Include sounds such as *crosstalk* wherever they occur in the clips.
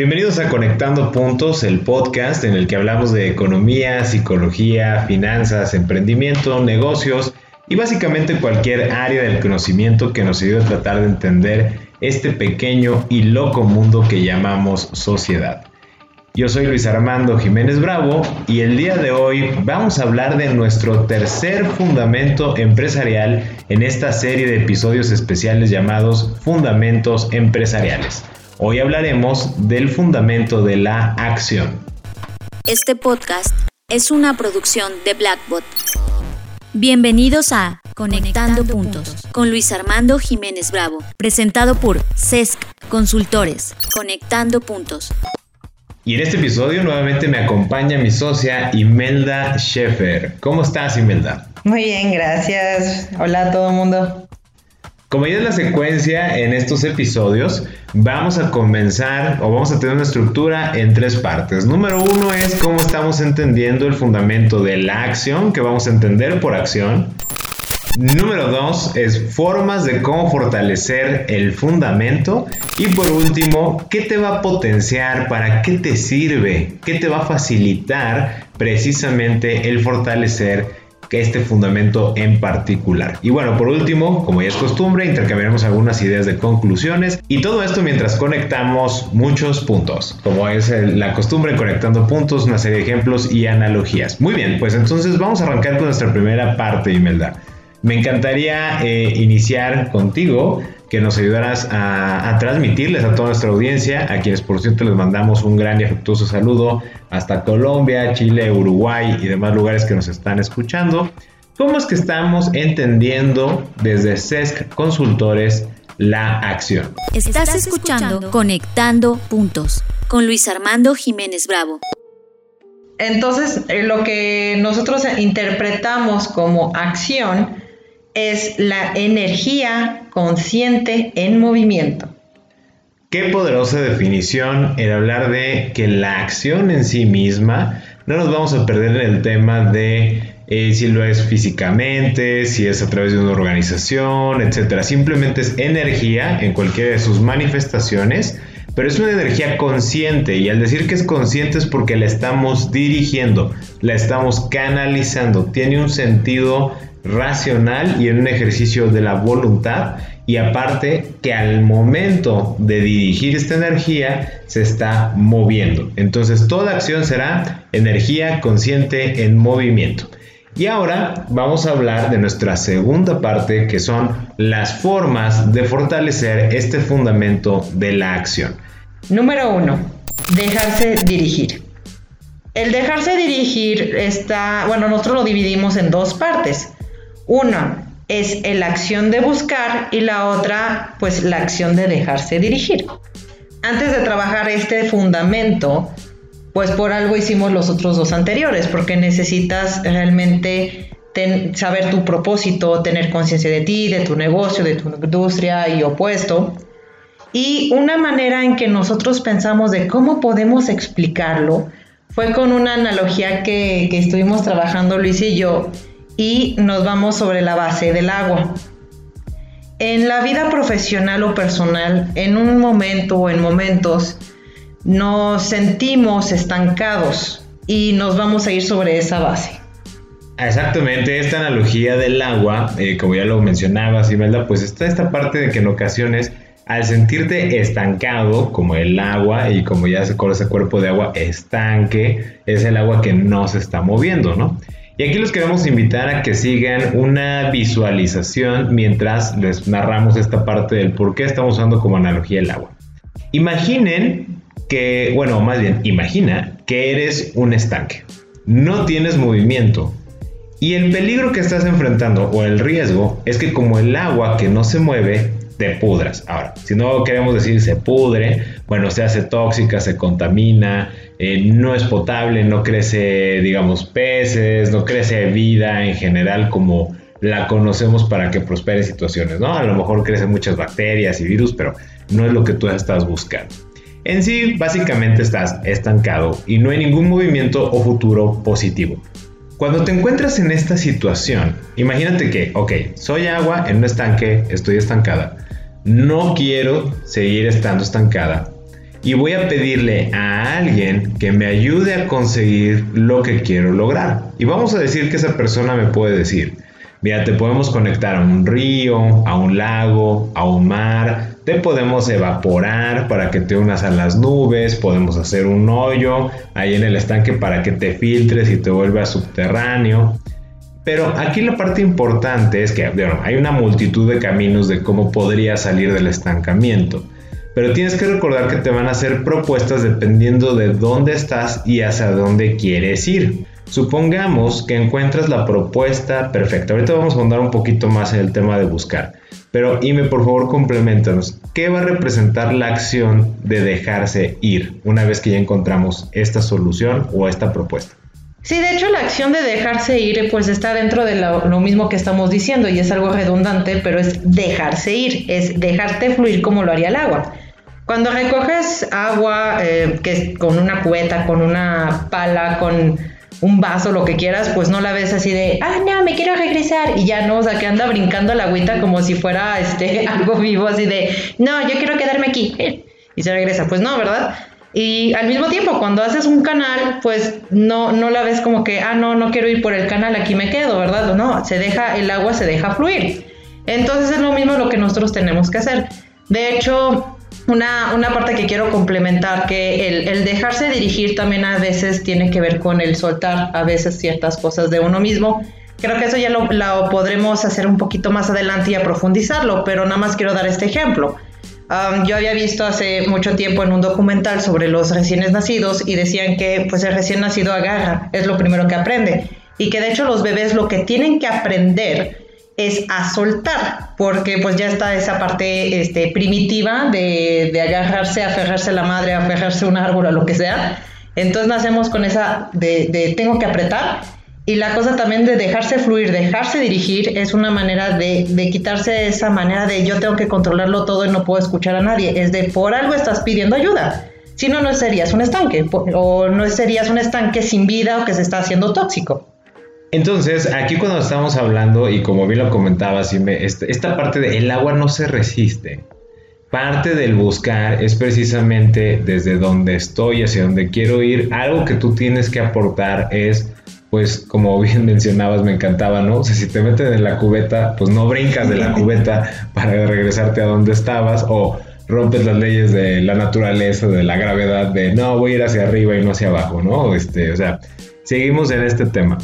Bienvenidos a Conectando Puntos, el podcast en el que hablamos de economía, psicología, finanzas, emprendimiento, negocios y básicamente cualquier área del conocimiento que nos ayude a tratar de entender este pequeño y loco mundo que llamamos sociedad. Yo soy Luis Armando Jiménez Bravo y el día de hoy vamos a hablar de nuestro tercer fundamento empresarial en esta serie de episodios especiales llamados Fundamentos Empresariales. Hoy hablaremos del fundamento de la acción. Este podcast es una producción de Blackbot. Bienvenidos a Conectando, Puntos con Luis Armando Jiménez Bravo, presentado por CESC Consultores. Conectando Puntos. Y en este episodio nuevamente me acompaña mi socia Imelda Scheffer. ¿Cómo estás, Imelda? Muy bien, gracias. Hola a todo el mundo. Como ya es la secuencia en estos episodios, vamos a comenzar o vamos a tener una estructura en tres partes. Número uno es cómo estamos entendiendo el fundamento de la acción, que vamos a entender por acción. Número dos es formas de cómo fortalecer el fundamento. Y por último, ¿qué te va a potenciar? ¿Para qué te sirve? ¿Qué te va a facilitar precisamente el fortalecer este fundamento en particular. Y bueno, por último, como ya es costumbre, intercambiaremos algunas ideas de conclusiones y todo esto mientras conectamos muchos puntos, como es la costumbre conectando puntos, una serie de ejemplos y analogías. Muy bien, pues entonces vamos a arrancar con nuestra primera parte, Imelda. Me encantaría eh, iniciar contigo que nos ayudaras a, transmitirles a toda nuestra audiencia, a quienes por cierto les mandamos un gran y afectuoso saludo hasta Colombia, Chile, Uruguay y demás lugares que nos están escuchando. ¿Cómo es que estamos entendiendo desde CESC Consultores la acción? Estás escuchando Conectando Puntos con Luis Armando Jiménez Bravo. Entonces, eh, lo que nosotros interpretamos como acción es la energía consciente en movimiento. Qué poderosa definición el hablar de que la acción en sí misma, no nos vamos a perder en el tema de eh, si lo es físicamente, si es a través de una organización, etc. Simplemente es energía en cualquiera de sus manifestaciones, pero es una energía consciente y al decir que es consciente es porque la estamos dirigiendo, la estamos canalizando, tiene un sentido racional y en un ejercicio de la voluntad y aparte que al momento de dirigir esta energía se está moviendo. Entonces toda acción será energía consciente en movimiento. Y ahora vamos a hablar de nuestra segunda parte que son las formas de fortalecer este fundamento de la acción. Número uno, dejarse dirigir. El dejarse dirigir está, bueno, nosotros lo dividimos en dos partes. Una es la acción de buscar y la otra, pues la acción de dejarse dirigir. Antes de trabajar este fundamento, pues por algo hicimos los otros dos anteriores, porque necesitas realmente saber tu propósito, tener conciencia de ti, de tu negocio, de tu industria y opuesto. Y una manera en que nosotros pensamos de cómo podemos explicarlo fue con una analogía que, que estuvimos trabajando Luis y yo, y nos vamos sobre la base del agua. En la vida profesional o personal, en un momento o en momentos, nos sentimos estancados y nos vamos a ir sobre esa base. Exactamente, esta analogía del agua, eh, como ya lo mencionabas, Imelda, pues está esta parte de que en ocasiones al sentirte estancado, como el agua, y como ya se conoce ese cuerpo de agua, estanque, es el agua que no se está moviendo, ¿no? Y aquí los queremos invitar a que sigan una visualización mientras les narramos esta parte del por qué estamos usando como analogía el agua. Imaginen que, bueno, más bien, imagina que eres un estanque. No tienes movimiento. Y el peligro que estás enfrentando o el riesgo es que como el agua que no se mueve, te pudras. Ahora, si no queremos decir se pudre, bueno, se hace tóxica, se contamina, eh, no es potable, no crece, digamos, peces, no crece vida en general como la conocemos para que prospere situaciones, ¿no? A lo mejor crecen muchas bacterias y virus, pero no es lo que tú estás buscando. En sí, básicamente estás estancado y no hay ningún movimiento o futuro positivo. Cuando te encuentras en esta situación, imagínate que, ok, soy agua en un estanque, estoy estancada, no quiero seguir estando estancada, y voy a pedirle a alguien que me ayude a conseguir lo que quiero lograr. Y vamos a decir que esa persona me puede decir, mira, te podemos conectar a un río, a un lago, a un mar, te podemos evaporar para que te unas a las nubes, podemos hacer un hoyo ahí en el estanque para que te filtres y te vuelvas subterráneo. Pero aquí la parte importante es que hay una multitud de caminos de cómo podría salir del estancamiento. Pero tienes que recordar que te van a hacer propuestas dependiendo de dónde estás y hacia dónde quieres ir. Supongamos que encuentras la propuesta perfecta. Ahorita vamos a andar un poquito más en el tema de buscar. Pero Ime, por favor, compleméntanos. ¿Qué va a representar la acción de dejarse ir una vez que ya encontramos esta solución o esta propuesta? Sí, de hecho la acción de dejarse ir pues está dentro de lo, mismo que estamos diciendo y es algo redundante, pero es dejarse ir, es dejarte fluir como lo haría el agua. Cuando recoges agua, eh, que con una cubeta, con una pala, con un vaso, lo que quieras, pues no la ves así de, ah, no, me quiero regresar y ya no, o sea, que anda brincando la agüita como si fuera este, *laughs* algo vivo, así de, no, yo quiero quedarme aquí *laughs* y se regresa. Pues no, ¿verdad? Y al mismo tiempo, cuando haces un canal, pues no, no la ves como que, ah, no, no quiero ir por el canal, aquí me quedo, ¿verdad? No, se deja, el agua se deja fluir. Entonces es lo mismo lo que nosotros tenemos que hacer. De hecho, una, una parte que quiero complementar, que el, el, dejarse dirigir también a veces tiene que ver con el soltar a veces ciertas cosas de uno mismo. Creo que eso ya lo, lo podremos hacer un poquito más adelante y a profundizarlo, pero nada más quiero dar este ejemplo yo había visto hace mucho tiempo en un documental sobre los recién nacidos y decían que pues el recién nacido agarra, es lo primero que aprende. Y que de hecho los bebés lo que tienen que aprender es a soltar, porque pues ya está esa parte este, primitiva de, de agarrarse, aferrarse a la madre, aferrarse a un árbol o lo que sea. Entonces nacemos con esa de, de tengo que apretar y la cosa también de dejarse fluir, dejarse dirigir, es una manera de, de, quitarse esa manera de yo tengo que controlarlo todo y no puedo escuchar a nadie. Es de por algo estás pidiendo ayuda. Si no, no serías un estanque. O no serías un estanque sin vida o que se está haciendo tóxico. Entonces, aquí cuando estamos hablando, y como bien lo comentaba, este, esta parte del el agua no se resiste. Parte del buscar es precisamente desde donde estoy, hacia donde quiero ir. Algo que tú tienes que aportar es pues como bien *laughs* mencionabas, me encantaba, ¿no? O sea, si te meten en la cubeta, pues no brincas de la *laughs* cubeta para regresarte a donde estabas o rompes las leyes de la naturaleza, de la gravedad, de no, voy a ir hacia arriba y no hacia abajo, ¿no? Este, o sea, seguimos en este tema.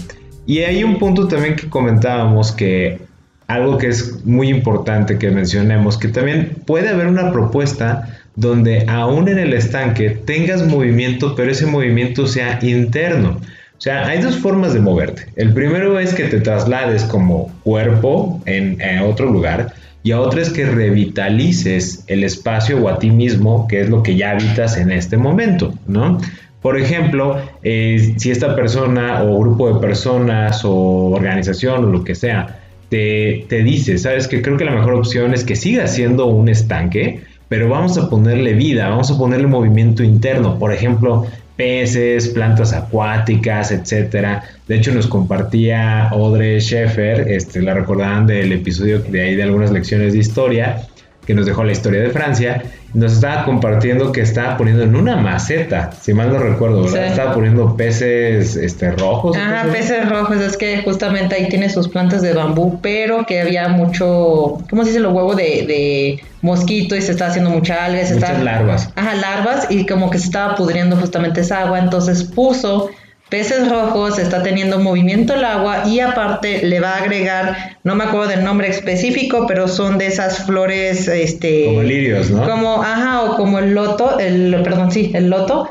Y hay un punto también que comentábamos que algo que es muy importante que mencionemos, que también puede haber una propuesta donde aún en el estanque tengas movimiento, pero ese movimiento sea interno. O sea, hay dos formas de moverte. El primero es que te traslades como cuerpo en, otro lugar y a otra es que revitalices el espacio o a ti mismo, que es lo que ya habitas en este momento, ¿no? Por ejemplo, eh, si esta persona o grupo de personas o organización o lo que sea te, te dice, sabes que creo que la mejor opción es que siga siendo un estanque, pero vamos a ponerle vida, vamos a ponerle movimiento interno. Por ejemplo, peces, plantas acuáticas, etcétera. De hecho, nos compartía Audrey Sheffer, este, la recordaban del episodio de ahí de algunas lecciones de historia, que nos dejó la historia de Francia, nos estaba compartiendo que estaba poniendo en una maceta, si mal no recuerdo, ¿verdad? Estaba poniendo peces este, rojos. Ah, peces rojos, es que justamente ahí tiene sus plantas de bambú, pero que había mucho, ¿cómo se dice? Lo huevo de, mosquito y se estaba haciendo mucha alga. Muchas larvas. Ajá, larvas y como que se estaba pudriendo justamente esa agua, entonces puso peces rojos, está teniendo movimiento el agua y aparte le va a agregar, no me acuerdo del nombre específico, pero son de esas flores, este... Como lirios, ¿no? Como, ajá, o como el loto, el, perdón, sí, el loto,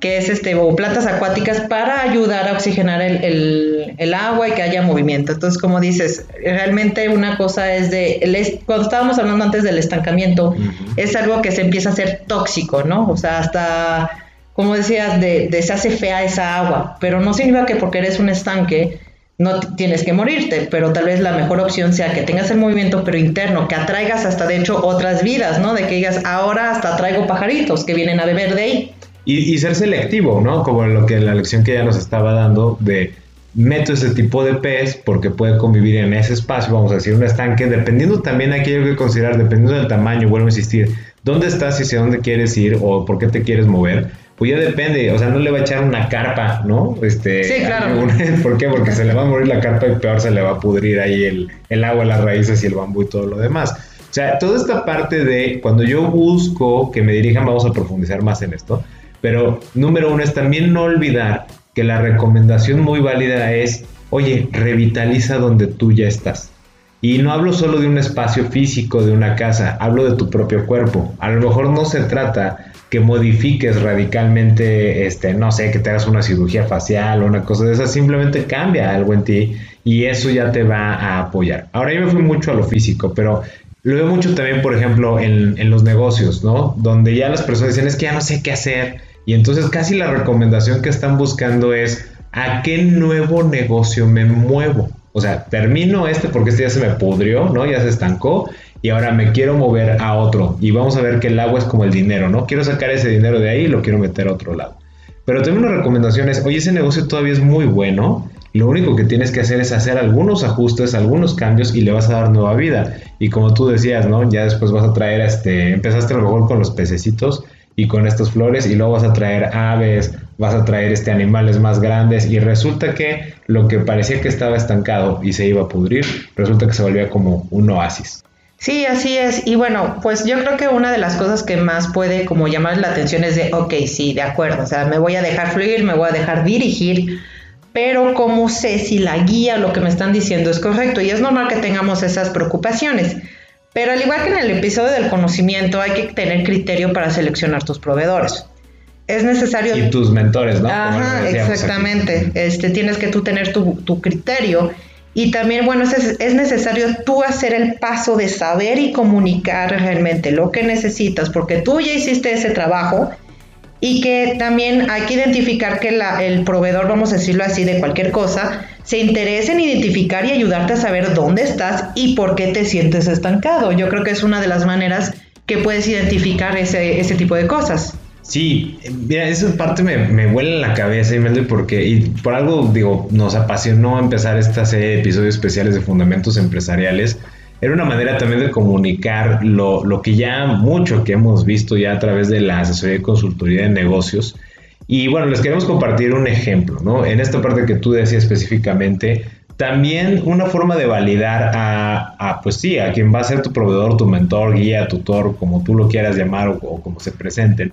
que es este, o plantas acuáticas para ayudar a oxigenar el, el, agua y que haya movimiento. Entonces, como dices, realmente una cosa es de, el, cuando estábamos hablando antes del estancamiento, es algo que se empieza a hacer tóxico, ¿no? O sea, hasta como decías, de, se hace fea esa agua, pero no significa que porque eres un estanque no tienes que morirte, pero tal vez la mejor opción sea que tengas el movimiento pero interno, que atraigas hasta de hecho otras vidas, ¿no? De que digas, ahora hasta traigo pajaritos que vienen a beber de ahí. Y, ser selectivo, ¿no? Como lo que la lección que ya nos estaba dando de meto ese tipo de pez porque puede convivir en ese espacio, vamos a decir, un estanque, dependiendo también hay que considerar, dependiendo del tamaño, vuelvo a insistir, dónde estás y hacia dónde quieres ir o por qué te quieres mover, pues ya depende, o sea, no le va a echar una carpa, ¿no? Este, sí, claro. *laughs* ¿Por qué? Porque se le va a morir la carpa y peor se le va a pudrir ahí el, el agua, las raíces y el bambú y todo lo demás. O sea, toda esta parte de cuando yo busco que me dirijan, vamos a profundizar más en esto, pero número uno es también no olvidar que la recomendación muy válida es, oye, revitaliza donde tú ya estás. Y no hablo solo de un espacio físico, de una casa, hablo de tu propio cuerpo. A lo mejor no se trata que modifiques radicalmente, este, no sé, que te hagas una cirugía facial o una cosa de esa, simplemente cambia algo en ti y eso ya te va a apoyar. Ahora yo me fui mucho a lo físico, pero lo veo mucho también, por ejemplo, en, en los negocios, ¿no? Donde ya las personas dicen, es que ya no sé qué hacer. Y entonces casi la recomendación que están buscando es, ¿a qué nuevo negocio me muevo? O sea, termino este porque este ya se me pudrió, ¿no? Ya se estancó y ahora me quiero mover a otro. Y vamos a ver que el agua es como el dinero, ¿no? Quiero sacar ese dinero de ahí y lo quiero meter a otro lado. Pero también una recomendación es, oye, ese negocio todavía es muy bueno. Lo único que tienes que hacer es hacer algunos ajustes, algunos cambios y le vas a dar nueva vida. Y como tú decías, ¿no? Ya después vas a traer, este, empezaste a lo mejor con los pececitos y con estas flores y luego vas a traer aves, vas a traer este animales más grandes y resulta que lo que parecía que estaba estancado y se iba a pudrir, resulta que se volvía como un oasis. Sí, así es. Y bueno, pues yo creo que una de las cosas que más puede como llamar la atención es de, ok, sí, de acuerdo, o sea, me voy a dejar fluir, me voy a dejar dirigir, pero ¿cómo sé si la guía, lo que me están diciendo es correcto? Y es normal que tengamos esas preocupaciones. Pero al igual que en el episodio del conocimiento, hay que tener criterio para seleccionar tus proveedores. Es necesario... Y tus mentores, ¿no? Ajá, exactamente. Este, tienes que tú tener tu, tu criterio. Y también, bueno, es, es, necesario tú hacer el paso de saber y comunicar realmente lo que necesitas, porque tú ya hiciste ese trabajo y que también hay que identificar que la, el proveedor, vamos a decirlo así, de cualquier cosa, se interesa en identificar y ayudarte a saber dónde estás y por qué te sientes estancado. Yo creo que es una de las maneras que puedes identificar ese, ese tipo de cosas. Sí, mira, esa parte me, me vuela en la cabeza, y porque, y por algo, digo, nos apasionó empezar esta serie de episodios especiales de fundamentos empresariales. Era una manera también de comunicar lo, lo que ya mucho que hemos visto ya a través de la asesoría y consultoría de negocios, y bueno, les queremos compartir un ejemplo, ¿no? En esta parte que tú decías específicamente, también una forma de validar a, pues sí, a quien va a ser tu proveedor, tu mentor, guía, tutor, como tú lo quieras llamar o, como se presenten,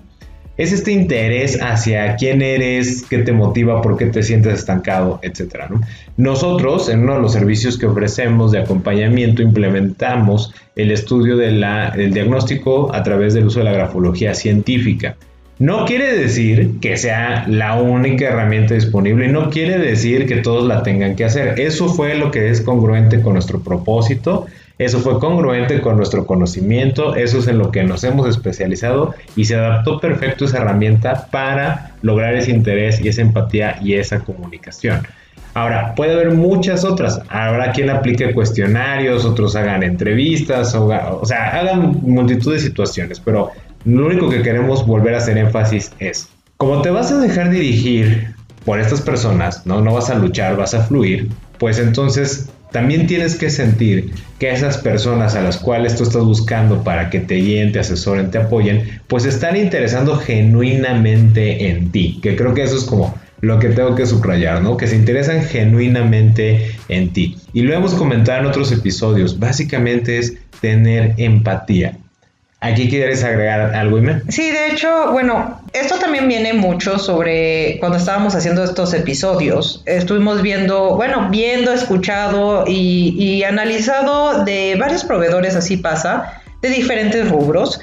es este interés hacia quién eres, qué te motiva, por qué te sientes estancado, etcétera. ¿no? Nosotros, en uno de los servicios que ofrecemos de acompañamiento, implementamos el estudio del diagnóstico a través del uso de la grafología científica. No quiere decir que sea la única herramienta disponible no quiere decir que todos la tengan que hacer. Eso fue lo que es congruente con nuestro propósito, eso fue congruente con nuestro conocimiento, eso es en lo que nos hemos especializado y se adaptó perfecto esa herramienta para lograr ese interés y esa empatía y esa comunicación. Ahora, puede haber muchas otras. Habrá quien aplique cuestionarios, otros hagan entrevistas, o, sea, hagan multitud de situaciones, pero lo único que queremos volver a hacer énfasis es, como te vas a dejar dirigir por estas personas, ¿no? No vas a luchar, vas a fluir, pues entonces también tienes que sentir que esas personas a las cuales tú estás buscando para que te guíen, te asesoren, te apoyen, pues están interesando genuinamente en ti, que creo que eso es como lo que tengo que subrayar, ¿no? Que se interesan genuinamente en ti. Y lo hemos comentado en otros episodios, básicamente es tener empatía. ¿Aquí quieres agregar algo, Ime? Sí, de hecho, bueno, esto también viene mucho sobre cuando estábamos haciendo estos episodios. Estuvimos viendo, bueno, viendo, escuchado y, y analizado de varios proveedores, así pasa, de diferentes rubros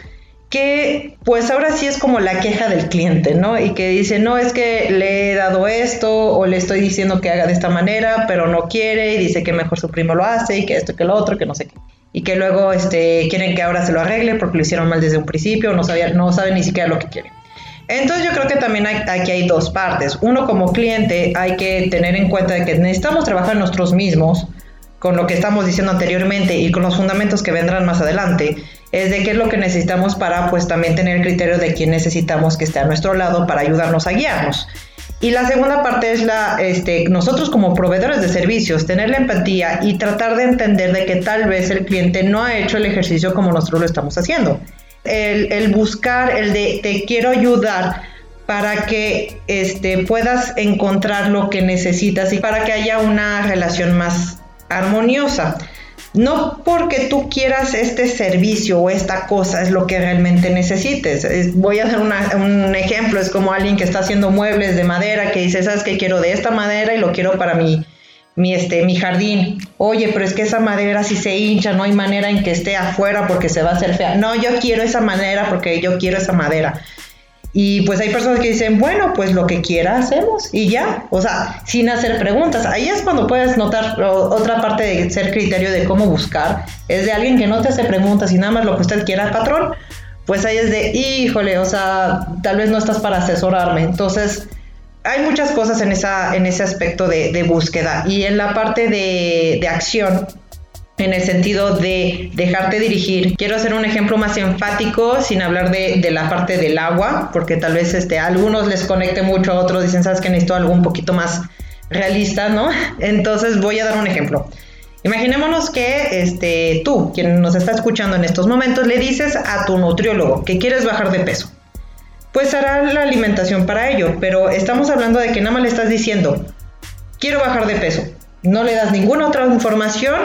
que pues ahora sí es como la queja del cliente, ¿no? Y que dice, no, es que le he dado esto o le estoy diciendo que haga de esta manera, pero no quiere y dice que mejor su primo lo hace y que esto, que lo otro, que no sé qué y que luego este, quieren que ahora se lo arregle porque lo hicieron mal desde un principio, no, sabía, no saben ni siquiera lo que quieren. Entonces yo creo que también hay, aquí hay dos partes. Uno como cliente hay que tener en cuenta de que necesitamos trabajar nosotros mismos con lo que estamos diciendo anteriormente y con los fundamentos que vendrán más adelante, es de qué es lo que necesitamos para pues también tener el criterio de quién necesitamos que esté a nuestro lado para ayudarnos a guiarnos. Y la segunda parte es la, este, nosotros como proveedores de servicios, tener la empatía y tratar de entender de que tal vez el cliente no ha hecho el ejercicio como nosotros lo estamos haciendo. El, el buscar, el de te quiero ayudar para que este, puedas encontrar lo que necesitas y para que haya una relación más armoniosa. No porque tú quieras este servicio o esta cosa es lo que realmente necesites. voy a hacer un ejemplo, es como alguien que está haciendo muebles de madera que dice, sabes que quiero de esta madera y lo quiero para mi, mi, este, mi jardín. Oye, pero es que esa madera si se hincha, no hay manera en que esté afuera porque se va a hacer fea. No, yo quiero esa madera porque yo quiero esa madera. Y pues hay personas que dicen, bueno, pues lo que quiera hacemos y ya, o sea, sin hacer preguntas. Ahí es cuando puedes notar otra parte de ser criterio de cómo buscar, es de alguien que no te hace preguntas y nada más lo que usted quiera, patrón, pues ahí es de, híjole, o sea, tal vez no estás para asesorarme. Entonces, hay muchas cosas en, esa, en ese aspecto de, búsqueda y en la parte de, de acción en el sentido de dejarte dirigir. Quiero hacer un ejemplo más enfático sin hablar de, la parte del agua, porque tal vez este, a algunos les conecte mucho, a otros dicen, sabes que necesito algo un poquito más realista, ¿no? *laughs* Entonces voy a dar un ejemplo. Imaginémonos que este, tú, quien nos está escuchando en estos momentos, le dices a tu nutriólogo que quieres bajar de peso. Pues hará la alimentación para ello, pero estamos hablando de que nada más le estás diciendo, quiero bajar de peso. No le das ninguna otra información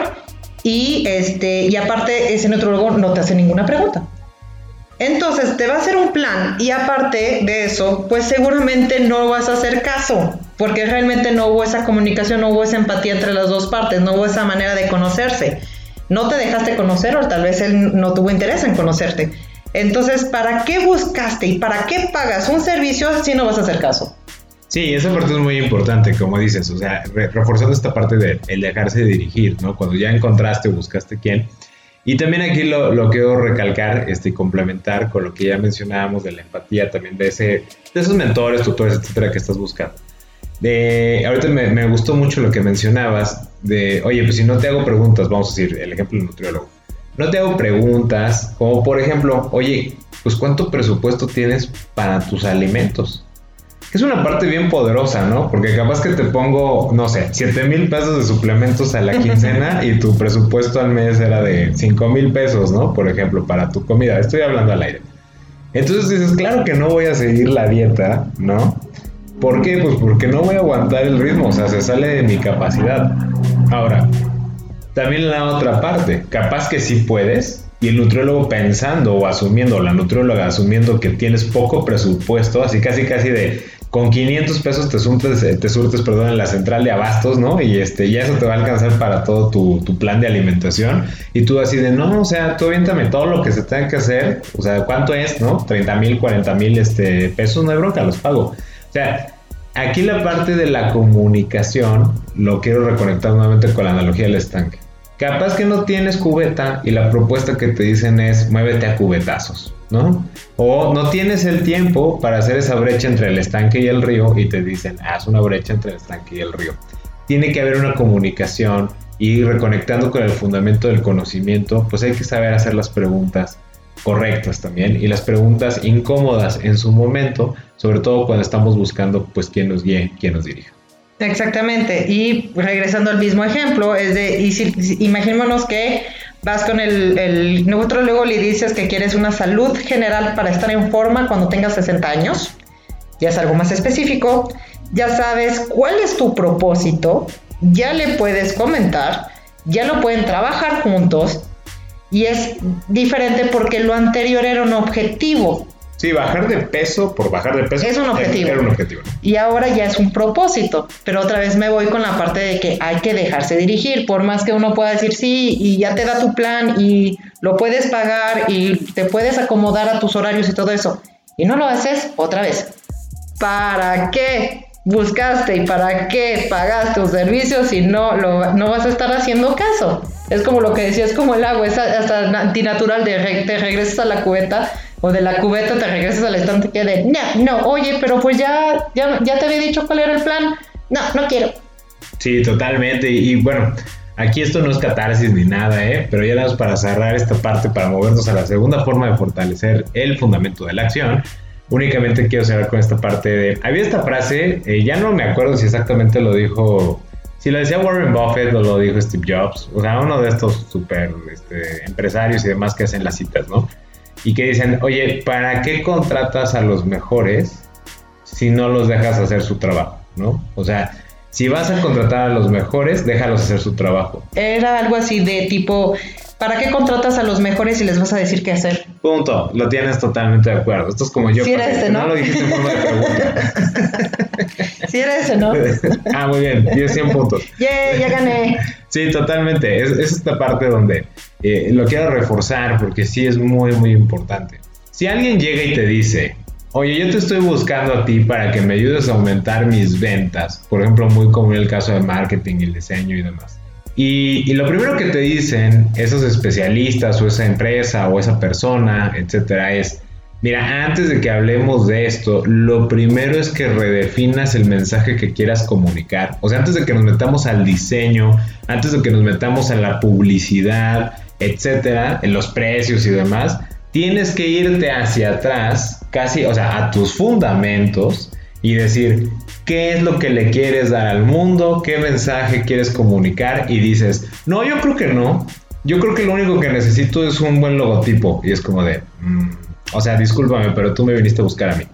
y, este, y aparte ese nutrólogo no te hace ninguna pregunta. Entonces te va a hacer un plan y aparte de eso, pues seguramente no vas a hacer caso, porque realmente no hubo esa comunicación, no hubo esa empatía entre las dos partes, no hubo esa manera de conocerse. No te dejaste conocer o tal vez él no tuvo interés en conocerte. Entonces, ¿para qué buscaste y para qué pagas un servicio si no vas a hacer caso? Sí, esa parte es muy importante, como dices, o sea, reforzando esta parte de el dejarse dirigir, ¿no? Cuando ya encontraste o buscaste quién. Y también aquí lo, lo quiero recalcar este, y complementar con lo que ya mencionábamos de la empatía, también de, ese, de esos mentores, tutores, etcétera, que estás buscando. De, ahorita me, me, gustó mucho lo que mencionabas de, oye, pues si no te hago preguntas, vamos a decir, el ejemplo del nutriólogo, no te hago preguntas, como por ejemplo, oye, pues cuánto presupuesto tienes para tus alimentos es una parte bien poderosa, ¿no? Porque capaz que te pongo, no sé, 7 mil pesos de suplementos a la *laughs* quincena y tu presupuesto al mes era de 5 mil pesos, ¿no? Por ejemplo, para tu comida. Estoy hablando al aire. Entonces dices, claro que no voy a seguir la dieta, ¿no? ¿Por qué? Pues porque no voy a aguantar el ritmo, o sea, se sale de mi capacidad. Ahora, también la otra parte, capaz que sí puedes, y el nutriólogo pensando o asumiendo, la nutrióloga asumiendo que tienes poco presupuesto, así casi casi de con 500 pesos te surtes, eh, te surtes perdón, en la central de abastos, ¿no? Y este, ya eso te va a alcanzar para todo tu, plan de alimentación. Y tú así de, no, o sea, tú aviéntame todo lo que se tenga que hacer. O sea, ¿cuánto es, no? 30 mil, 40 mil este, pesos, no hay bronca, los pago. O sea, aquí la parte de la comunicación lo quiero reconectar nuevamente con la analogía del estanque. Capaz que no tienes cubeta y la propuesta que te dicen es muévete a cubetazos. ¿No? O no tienes el tiempo para hacer esa brecha entre el estanque y el río y te dicen, haz una brecha entre el estanque y el río. Tiene que haber una comunicación y reconectando con el fundamento del conocimiento, pues hay que saber hacer las preguntas correctas también y las preguntas incómodas en su momento, sobre todo cuando estamos buscando pues quién nos guíe, quién nos dirija. Exactamente, y regresando al mismo ejemplo, es de, y que vas con el, el luego le dices que quieres una salud general para estar en forma cuando tengas 60 años, ya es algo más específico, ya sabes cuál es tu propósito, ya le puedes comentar, ya lo pueden trabajar juntos. Y es diferente porque lo anterior era un objetivo. Sí, bajar de peso por bajar de peso es un objetivo. Era un objetivo. Y ahora ya es un propósito. Pero otra vez me voy con la parte de que hay que dejarse dirigir. Por más que uno pueda decir sí y ya te da tu plan y lo puedes pagar y te puedes acomodar a tus horarios y todo eso. Y no lo haces otra vez. ¿Para qué buscaste y para qué pagaste tus servicios si no, lo, no vas a estar haciendo caso? Es como lo que decía, es como el agua, es hasta antinatural de te regresas a la cubeta o de la cubeta te regresas al estante que de, no, no, oye, pero pues ya, ya, ya te había dicho cuál era el plan, no, no quiero. Sí, totalmente, y, bueno, aquí esto no es catarsis ni nada, ¿eh? pero ya damos para cerrar esta parte, para movernos a la segunda forma de fortalecer el fundamento de la acción. Únicamente quiero cerrar con esta parte de, había esta frase, eh, ya no me acuerdo si exactamente lo dijo si lo decía Warren Buffett o lo dijo Steve Jobs, o sea, uno de estos super este, empresarios y demás que hacen las citas, ¿no? Y que dicen, oye, ¿para qué contratas a los mejores si no los dejas hacer su trabajo? ¿No? O sea, si vas a contratar a los mejores, déjalos hacer su trabajo. Era algo así de tipo, ¿para qué contratas a los mejores y les vas a decir qué hacer? Punto. Lo tienes totalmente de acuerdo. Esto es como yo. Sí era este, ¿no? No lo dijiste en forma de pregunta. *laughs* Sí era ese, ¿no? *laughs* ah, muy bien. 10, 100 puntos. ¡Yeah! Ya gané. Sí, totalmente. Es, es esta parte donde eh, lo quiero reforzar porque sí es muy, muy importante. Si alguien llega y te dice, oye, yo te estoy buscando a ti para que me ayudes a aumentar mis ventas, por ejemplo, muy común el caso de marketing y el diseño y demás. Y, y, lo primero que te dicen esos especialistas o esa empresa o esa persona, etcétera, es, mira, antes de que hablemos de esto, lo primero es que redefinas el mensaje que quieras comunicar. O sea, antes de que nos metamos al diseño, antes de que nos metamos a la publicidad, etcétera, en los precios y demás, tienes que irte hacia atrás, casi, o sea, a tus fundamentos y decir qué es lo que le quieres dar al mundo, qué mensaje quieres comunicar y dices, no, yo creo que no, yo creo que lo único que necesito es un buen logotipo y es como de, mm, o sea, discúlpame, pero tú me viniste a buscar a mí.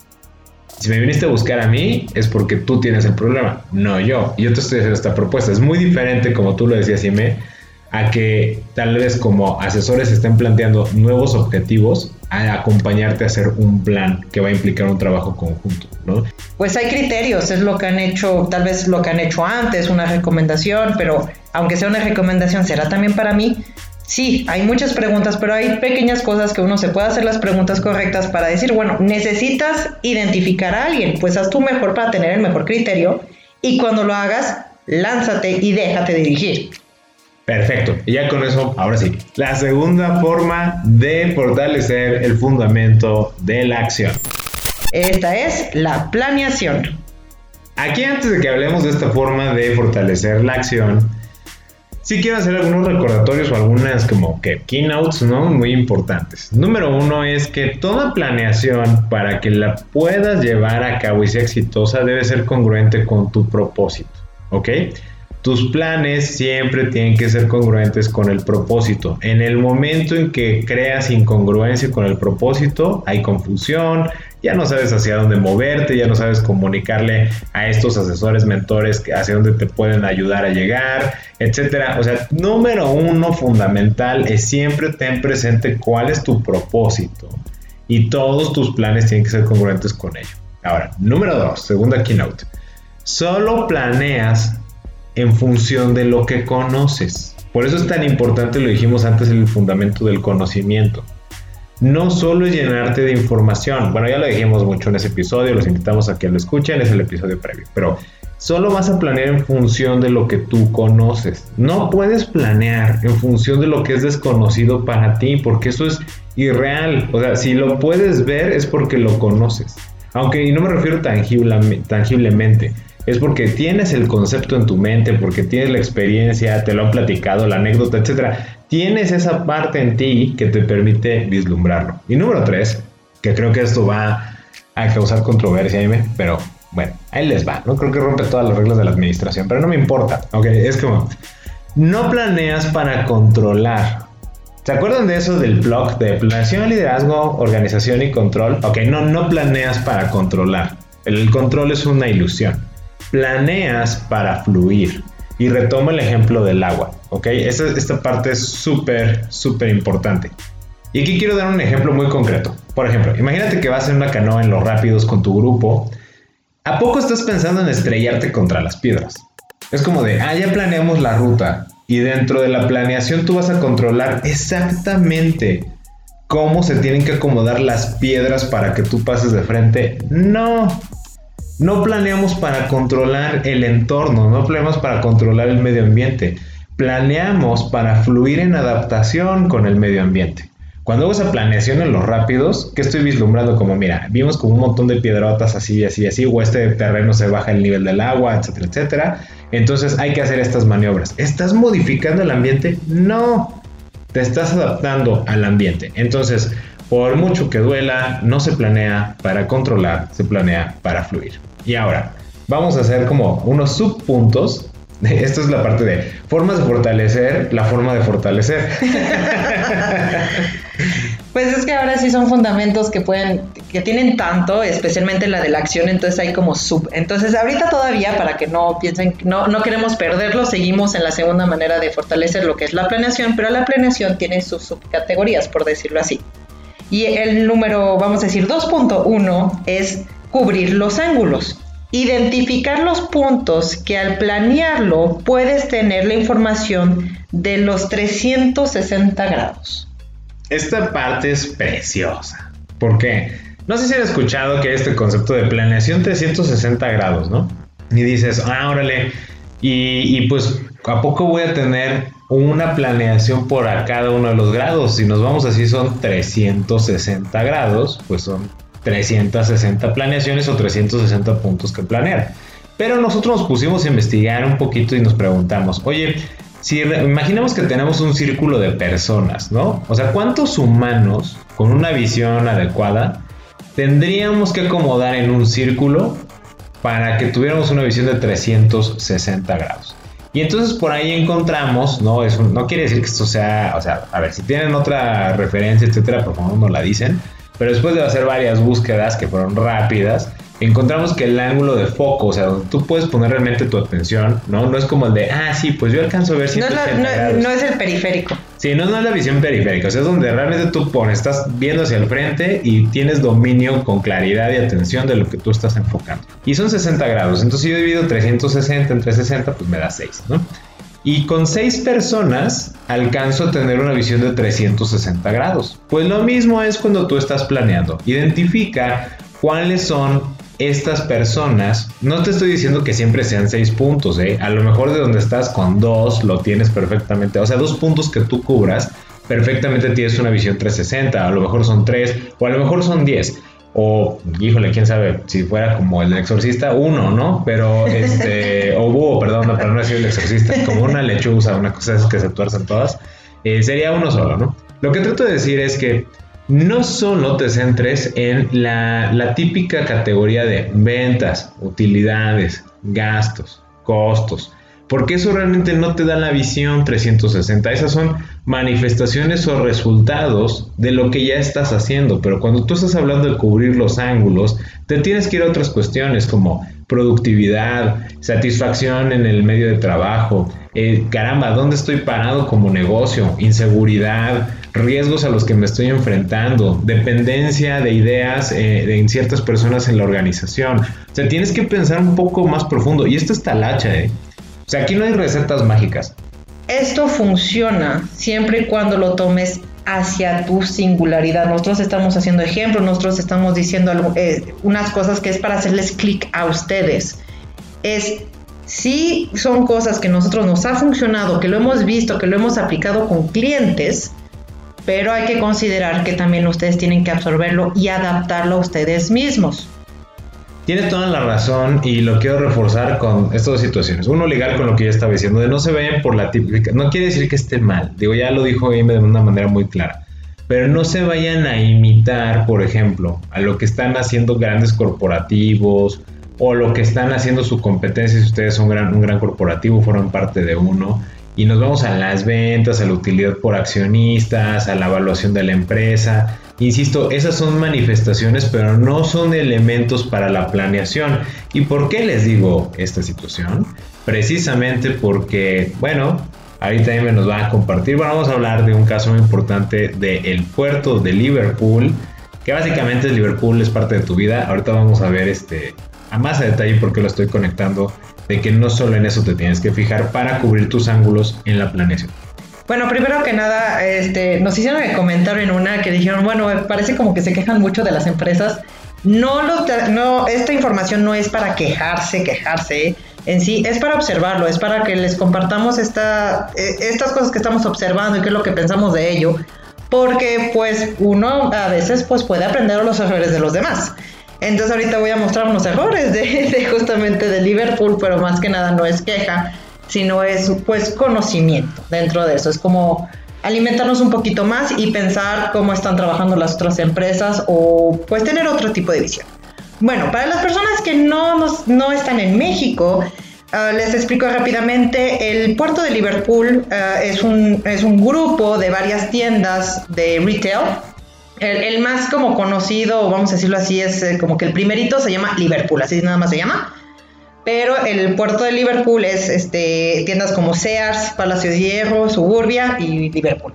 Si me viniste a buscar a mí es porque tú tienes el problema, no yo. Y yo te estoy haciendo esta propuesta. Es muy diferente, como tú lo decías, Ime, a que tal vez como asesores estén planteando nuevos objetivos a acompañarte a hacer un plan que va a implicar un trabajo conjunto, ¿no? Pues hay criterios, es lo que han hecho, tal vez lo que han hecho antes, una recomendación, pero aunque sea una recomendación, ¿será también para mí? Sí, hay muchas preguntas, pero hay pequeñas cosas que uno se puede hacer las preguntas correctas para decir, bueno, necesitas identificar a alguien, pues haz tú mejor para tener el mejor criterio y cuando lo hagas, lánzate y déjate dirigir. Perfecto. Y ya con eso, ahora sí. La segunda forma de fortalecer el fundamento de la acción. Esta es la planeación. Aquí antes de que hablemos de esta forma de fortalecer la acción, sí quiero hacer algunos recordatorios o algunas como que keynotes, ¿no? Muy importantes. Número uno es que toda planeación para que la puedas llevar a cabo y sea exitosa debe ser congruente con tu propósito, ¿ok? Tus planes siempre tienen que ser congruentes con el propósito. En el momento en que creas incongruencia con el propósito, hay confusión, ya no sabes hacia dónde moverte, ya no sabes comunicarle a estos asesores, mentores hacia dónde te pueden ayudar a llegar, etcétera. O sea, número uno fundamental es siempre ten presente cuál es tu propósito y todos tus planes tienen que ser congruentes con ello. Ahora, número dos, segunda keynote. Solo planeas en función de lo que conoces. Por eso es tan importante, lo dijimos antes, el fundamento del conocimiento. No solo es llenarte de información, bueno, ya lo dijimos mucho en ese episodio, los invitamos a que lo escuchen, es el episodio previo, pero solo vas a planear en función de lo que tú conoces. No puedes planear en función de lo que es desconocido para ti, porque eso es irreal. O sea, si lo puedes ver es porque lo conoces. Aunque, y no me refiero tangiblemente, es porque tienes el concepto en tu mente, porque tienes la experiencia, te lo han platicado, la anécdota, etcétera. Tienes esa parte en ti que te permite vislumbrarlo. Y número tres, que creo que esto va a causar controversia, pero bueno, ahí les va. No creo que rompe todas las reglas de la administración, pero no me importa. Ok, es como, no planeas para controlar. ¿Se acuerdan de eso del blog de planeación, liderazgo, organización y control? Ok, no, no planeas para controlar. El control es una ilusión planeas para fluir. Y retomo el ejemplo del agua, ¿ok? Esta, parte es súper, súper importante. Y aquí quiero dar un ejemplo muy concreto. Por ejemplo, imagínate que vas en una canoa en los rápidos con tu grupo. ¿A poco estás pensando en estrellarte contra las piedras? Es como de, ah, ya planeamos la ruta. Y dentro de la planeación tú vas a controlar exactamente cómo se tienen que acomodar las piedras para que tú pases de frente. No, no planeamos para controlar el entorno, no planeamos para controlar el medio ambiente, planeamos para fluir en adaptación con el medio ambiente. Cuando hago esa planeación en los rápidos, ¿qué estoy vislumbrando? Como, mira, vimos como un montón de piedrotas así, así, así, o este terreno se baja el nivel del agua, etcétera, etcétera. Entonces hay que hacer estas maniobras. ¿Estás modificando el ambiente? No, te estás adaptando al ambiente. Entonces, por mucho que duela, no se planea para controlar, se planea para fluir. Y ahora, vamos a hacer como unos subpuntos. *laughs* Esto es la parte de formas de fortalecer, la forma de fortalecer. *laughs* Pues es que ahora sí son fundamentos que pueden, que tienen tanto, especialmente la de la acción, entonces hay como sub. Entonces ahorita todavía, para que no piensen, no, no queremos perderlo, seguimos en la segunda manera de fortalecer lo que es la planeación, pero la planeación tiene sus subcategorías, por decirlo así. Y el número, vamos a decir, 2.1 es cubrir los ángulos. Identificar los puntos que al planearlo puedes tener la información de los 360 grados. Esta parte es preciosa. ¿Por qué? No sé si han escuchado que este concepto de planeación 360 grados, ¿no? Y dices, ah, órale, y pues ¿a poco voy a tener una planeación por a cada uno de los grados? Si nos vamos así son 360 grados, pues son 360 planeaciones o 360 puntos que planear. Pero nosotros nos pusimos a investigar un poquito y nos preguntamos, oye, si imaginemos que tenemos un círculo de personas, ¿no? O sea, ¿cuántos humanos con una visión adecuada tendríamos que acomodar en un círculo para que tuviéramos una visión de 360 grados? Y entonces por ahí encontramos, no, es no quiere decir que esto sea, o sea, a ver, si tienen otra referencia, etcétera, por favor nos la dicen, pero después de hacer varias búsquedas que fueron rápidas, encontramos que el ángulo de foco, o sea, donde tú puedes poner realmente tu atención, ¿no? No es como el de, ah, sí, pues yo alcanzo a ver si no, no, es el periférico. Sí, no, no es la visión periférica, o sea, es donde realmente tú pones, estás viendo hacia el frente y tienes dominio con claridad y atención de lo que tú estás enfocando. Y son 60 grados, entonces si yo divido 360 entre 60, pues me da 6, ¿no? Y con 6 personas alcanzo a tener una visión de 360 grados. Pues lo mismo es cuando tú estás planeando. Identifica cuáles son estas personas, no te estoy diciendo que siempre sean seis puntos, ¿eh? a lo mejor de donde estás con dos lo tienes perfectamente, o sea, dos puntos que tú cubras, perfectamente tienes una visión 360, a lo mejor son tres, o a lo mejor son diez, o híjole, quién sabe, si fuera como el exorcista, uno, ¿no? Pero este, *laughs* o búho, perdón, no, pero no es el exorcista, como una lechuza, una cosa es que se tuercen todas, eh, sería uno solo, ¿no? Lo que trato de decir es que no solo te centres en la, típica categoría de ventas, utilidades, gastos, costos, porque eso realmente no te da la visión 360. Esas son manifestaciones o resultados de lo que ya estás haciendo, pero cuando tú estás hablando de cubrir los ángulos, te tienes que ir a otras cuestiones como productividad, satisfacción en el medio de trabajo, eh, caramba, ¿dónde estoy parado como negocio? Inseguridad, riesgos a los que me estoy enfrentando, dependencia de ideas eh, de, ciertas personas en la organización. O sea, tienes que pensar un poco más profundo. Y esto es talacha, ¿eh? O sea, aquí no hay recetas mágicas. Esto funciona siempre y cuando lo tomes hacia tu singularidad. Nosotros estamos haciendo ejemplos, nosotros estamos diciendo eh, unas cosas que es para hacerles clic a ustedes. Es si son cosas que nosotros nos ha funcionado, que lo hemos visto, que lo hemos aplicado con clientes, pero hay que considerar que también ustedes tienen que absorberlo y adaptarlo a ustedes mismos. Tienes toda la razón y lo quiero reforzar con estas dos situaciones. Uno, legal con lo que ya estaba diciendo, de no se vayan por la típica. No quiere decir que esté mal, digo, ya lo dijo Aime de una manera muy clara. Pero no se vayan a imitar, por ejemplo, a lo que están haciendo grandes corporativos o lo que están haciendo su competencia si ustedes son un gran corporativo, fueron parte de uno y nos vamos a las ventas, a la utilidad por accionistas, a la evaluación de la empresa. Insisto, esas son manifestaciones, pero no son elementos para la planeación. ¿Y por qué les digo esta situación? Precisamente porque, bueno, ahorita me nos va a compartir. Bueno, vamos a hablar de un caso muy importante del puerto de Liverpool, que básicamente Liverpool es parte de tu vida. Ahorita vamos a ver este a más a detalle por qué lo estoy conectando de que no solo en eso te tienes que fijar para cubrir tus ángulos en la planeación. Bueno, primero que nada, este, nos hicieron el comentario en una que dijeron, bueno, parece como que se quejan mucho de las empresas. No, lo, no esta información no es para quejarse, quejarse en sí, es para observarlo, es para que les compartamos esta, e, estas cosas que estamos observando y qué es lo que pensamos de ello, porque pues uno a veces pues puede aprender los errores de los demás. Entonces ahorita voy a mostrar unos errores *laughs* de, justamente de Liverpool, pero más que nada no es queja, sino es pues conocimiento dentro de eso. Es como alimentarnos un poquito más y pensar cómo están trabajando las otras empresas o pues tener otro tipo de visión. Bueno, para las personas que no, no están en México, ah, les explico rápidamente, el puerto de Liverpool ah, es, un, es un grupo de varias tiendas de retail El, más como conocido, vamos a decirlo así, es eh, como que el primerito se llama Liverpool, así nada más se llama. Pero el puerto de Liverpool es este, tiendas como Sears, Palacio de Hierro, Suburbia y Liverpool.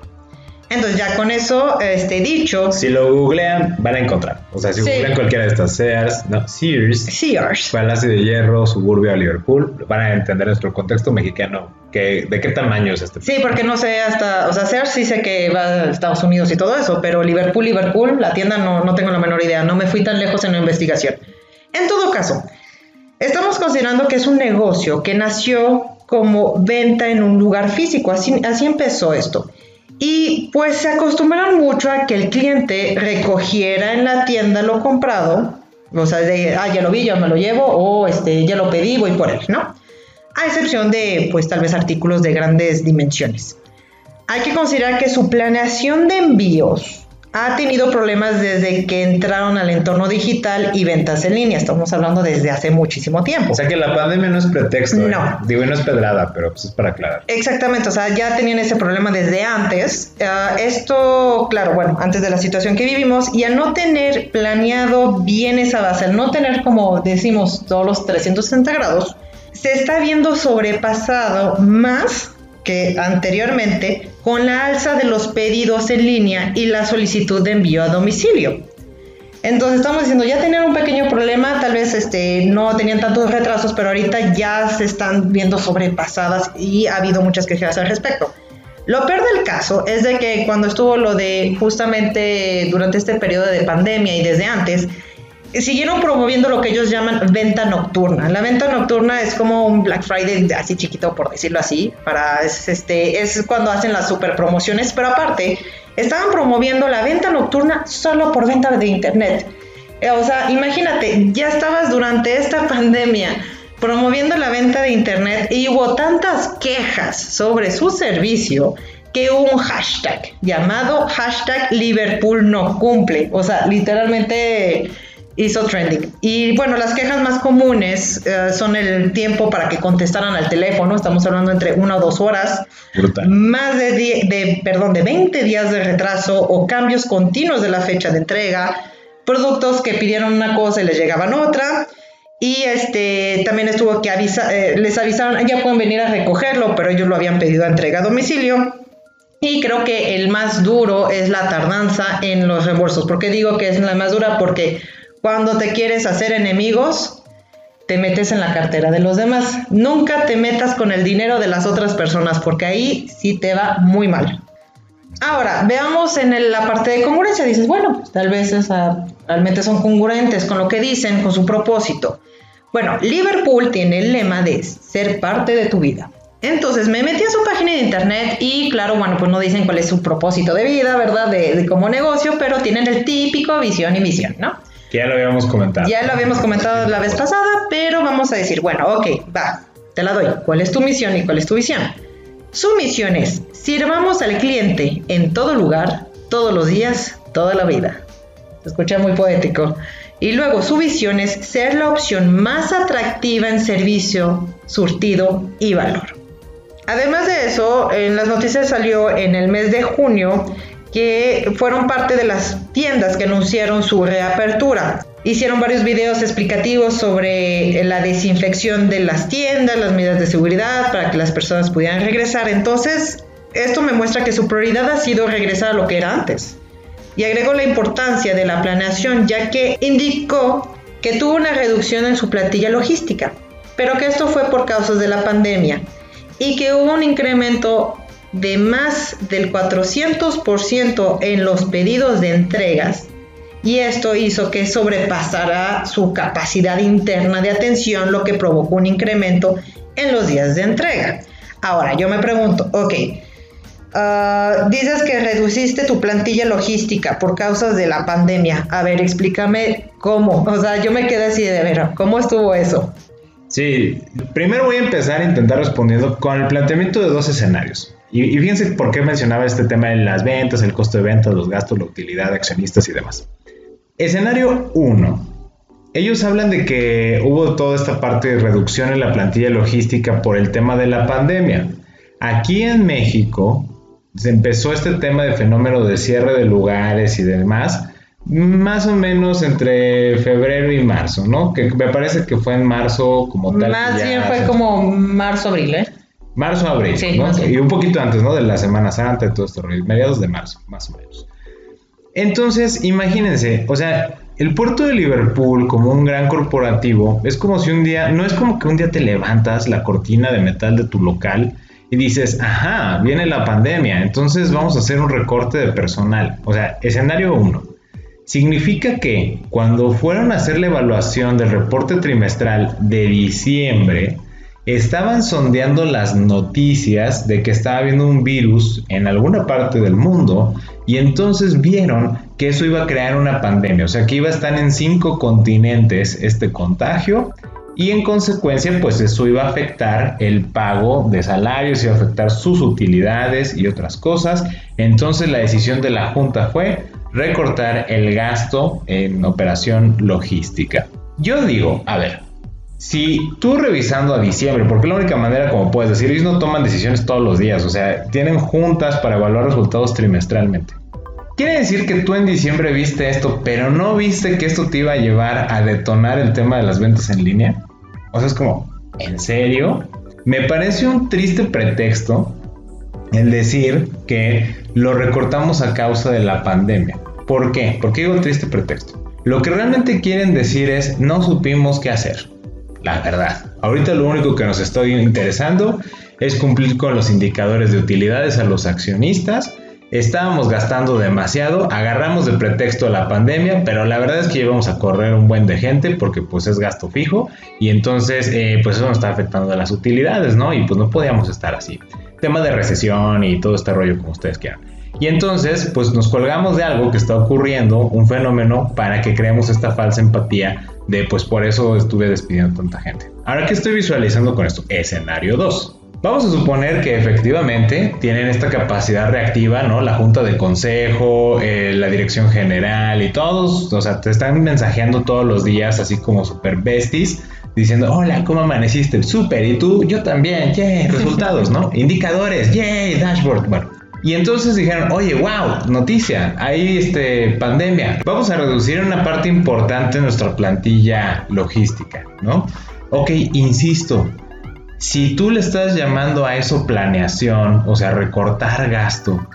Entonces ya con eso este, dicho... Si lo googlean, van a encontrar. O sea, si googlean cualquiera de estas, Sears, no, Sears, Sears, Palacio de Hierro, Suburbia, Liverpool, van a entender nuestro contexto mexicano. Que, ¿De qué tamaño es este? Sí, porque no sé hasta... O sea, Sears sí sé que va a Estados Unidos y todo eso, pero Liverpool, Liverpool, la tienda no, no tengo la menor idea. No me fui tan lejos en la investigación. En todo caso, estamos considerando que es un negocio que nació como venta en un lugar físico. Así, así empezó esto. Y pues se acostumbraron mucho a que el cliente recogiera en la tienda lo comprado, o sea, de, ah, ya lo vi, ya me lo llevo, o este, ya lo pedí, voy por él, ¿no? A excepción de, pues tal vez artículos de grandes dimensiones. Hay que considerar que su planeación de envíos ha tenido problemas desde que entraron al entorno digital y ventas en línea. Estamos hablando desde hace muchísimo tiempo. O sea que la pandemia no es pretexto. ¿eh? No. Digo, no es pedrada, pero pues es para aclarar. Exactamente, o sea, ya tenían ese problema desde antes. Ah, esto, claro, bueno, antes de la situación que vivimos y al no tener planeado bien esa base, al no tener, como decimos, todos los 360 grados, se está viendo sobrepasado más que anteriormente con la alza de los pedidos en línea y la solicitud de envío a domicilio. Entonces estamos diciendo, ya tenían un pequeño problema, tal vez este, no tenían tantos retrasos, pero ahorita ya se están viendo sobrepasadas y ha habido muchas quejas al respecto. Lo peor del caso es de que cuando estuvo lo de justamente durante este periodo de pandemia y desde antes, siguieron promoviendo lo que ellos llaman venta nocturna. La venta nocturna es como un Black Friday así chiquito, por decirlo así, para es, este es cuando hacen las super promociones, pero aparte estaban promoviendo la venta nocturna solo por venta de internet. Eh, o sea, imagínate, ya estabas durante esta pandemia promoviendo la venta de internet y hubo tantas quejas sobre su servicio que un hashtag llamado hashtag Liverpool no cumple. O sea, literalmente hizo trending. Y bueno, las quejas más comunes eh, son el tiempo para que contestaran al teléfono, estamos hablando entre una o dos horas, más de, de, perdón, de 20 días de retraso o cambios continuos de la fecha de entrega, productos que pidieron una cosa y les llegaban otra. Y este también estuvo que avisa, eh, les avisaron, ya pueden venir a recogerlo, pero ellos lo habían pedido a entrega a domicilio. Y creo que el más duro es la tardanza en los reembolsos. ¿Por qué digo que es la más dura? Porque cuando te quieres hacer enemigos, te metes en la cartera de los demás. Nunca te metas con el dinero de las otras personas porque ahí sí te va muy mal. Ahora, veamos en la parte de congruencia. Dices, bueno, pues tal vez realmente son congruentes con lo que dicen, con su propósito. Bueno, Liverpool tiene el lema de ser parte de tu vida. Entonces me metí a su página de internet y claro, bueno, pues no dicen cuál es su propósito de vida, ¿verdad? De, de como negocio, pero tienen el típico visión y misión, ¿no? Ya lo habíamos comentado. Ya lo habíamos comentado la vez pasada, pero vamos a decir, bueno, ok, va, te la doy. ¿Cuál es tu misión y cuál es tu visión? Su misión es, sirvamos al cliente en todo lugar, todos los días, toda la vida. Se escucha muy poético. Y luego su visión es ser la opción más atractiva en servicio, surtido y valor. Además de eso, en las noticias salió en el mes de junio que fueron parte de las tiendas que anunciaron su reapertura. Hicieron varios videos explicativos sobre la desinfección de las tiendas, las medidas de seguridad para que las personas pudieran regresar. Entonces, esto me muestra que su prioridad ha sido regresar a lo que era antes. Y agregó la importancia de la planeación, ya que indicó que tuvo una reducción en su plantilla logística, pero que esto fue por causas de la pandemia y que hubo un incremento de más del 400% en los pedidos de entregas y esto hizo que sobrepasara su capacidad interna de atención, lo que provocó un incremento en los días de entrega. Ahora, yo me pregunto, ok, ah, dices que reduciste tu plantilla logística por causas de la pandemia. A ver, explícame cómo. O sea, yo me quedé así de ver, ¿cómo estuvo eso? Sí, primero voy a empezar a intentar respondiendo con el planteamiento de dos escenarios. Y, fíjense por qué mencionaba este tema de las ventas, el costo de ventas, los gastos, la utilidad accionistas y demás. Escenario 1. Ellos hablan de que hubo toda esta parte de reducción en la plantilla logística por el tema de la pandemia. Aquí en México, se empezó este tema de fenómeno de cierre de lugares y demás, más o menos entre febrero y marzo, ¿no? Que me parece que fue en marzo como tal. Más bien fue como marzo, abril, ¿eh? Marzo, abril, Sí, ¿no? Y un poquito antes, ¿no? De la Semana Santa y todo esto, mediados de marzo, más o menos. Entonces, imagínense, o sea, el puerto de Liverpool como un gran corporativo es como si un día, no es como que un día te levantas la cortina de metal de tu local y dices, ajá, viene la pandemia, entonces vamos a hacer un recorte de personal. O sea, escenario 1. Significa que cuando fueron a hacer la evaluación del reporte trimestral de diciembre, estaban sondeando las noticias de que estaba habiendo un virus en alguna parte del mundo y entonces vieron que eso iba a crear una pandemia, o sea que iba a estar en cinco continentes este contagio y en consecuencia pues eso iba a afectar el pago de salarios, iba a afectar sus utilidades y otras cosas. Entonces la decisión de la Junta fue recortar el gasto en operación logística. Yo digo, a ver, si tú revisando a diciembre, porque la única manera como puedes decir, ellos no toman decisiones todos los días, o sea, tienen juntas para evaluar resultados trimestralmente. Quiere decir que tú en diciembre viste esto, pero no viste que esto te iba a llevar a detonar el tema de las ventas en línea. O sea, es como, ¿en serio? Me parece un triste pretexto el decir que lo recortamos a causa de la pandemia. ¿Por qué? ¿Por qué digo triste pretexto? Lo que realmente quieren decir es no supimos qué hacer. La verdad. Ahorita lo único que nos está interesando es cumplir con los indicadores de utilidades a los accionistas. Estábamos gastando demasiado, agarramos de pretexto la pandemia, pero la verdad es que íbamos a correr un buen de gente porque pues es gasto fijo y entonces eh, pues eso nos está afectando a las utilidades, ¿no? Y pues no podíamos estar así. Tema de recesión y todo este rollo como ustedes quieran. Y entonces, pues nos colgamos de algo que está ocurriendo, un fenómeno, para que creemos esta falsa empatía de, pues por eso estuve despidiendo tanta gente. Ahora, ¿qué estoy visualizando con esto? Escenario 2. Vamos a suponer que efectivamente tienen esta capacidad reactiva, ¿no? La junta de consejo, eh, la dirección general y todos, o sea, te están mensajeando todos los días, así como super besties, diciendo, hola, ¿cómo amaneciste? Súper, y tú, yo también, yay, resultados, ¿no? *laughs* Indicadores, yay, dashboard, bueno. Y entonces dijeron, oye, wow, noticia, hay este, pandemia. Vamos a reducir una parte importante de nuestra plantilla logística, ¿no? Ok, insisto, si tú le estás llamando a eso planeación, o sea, recortar gasto,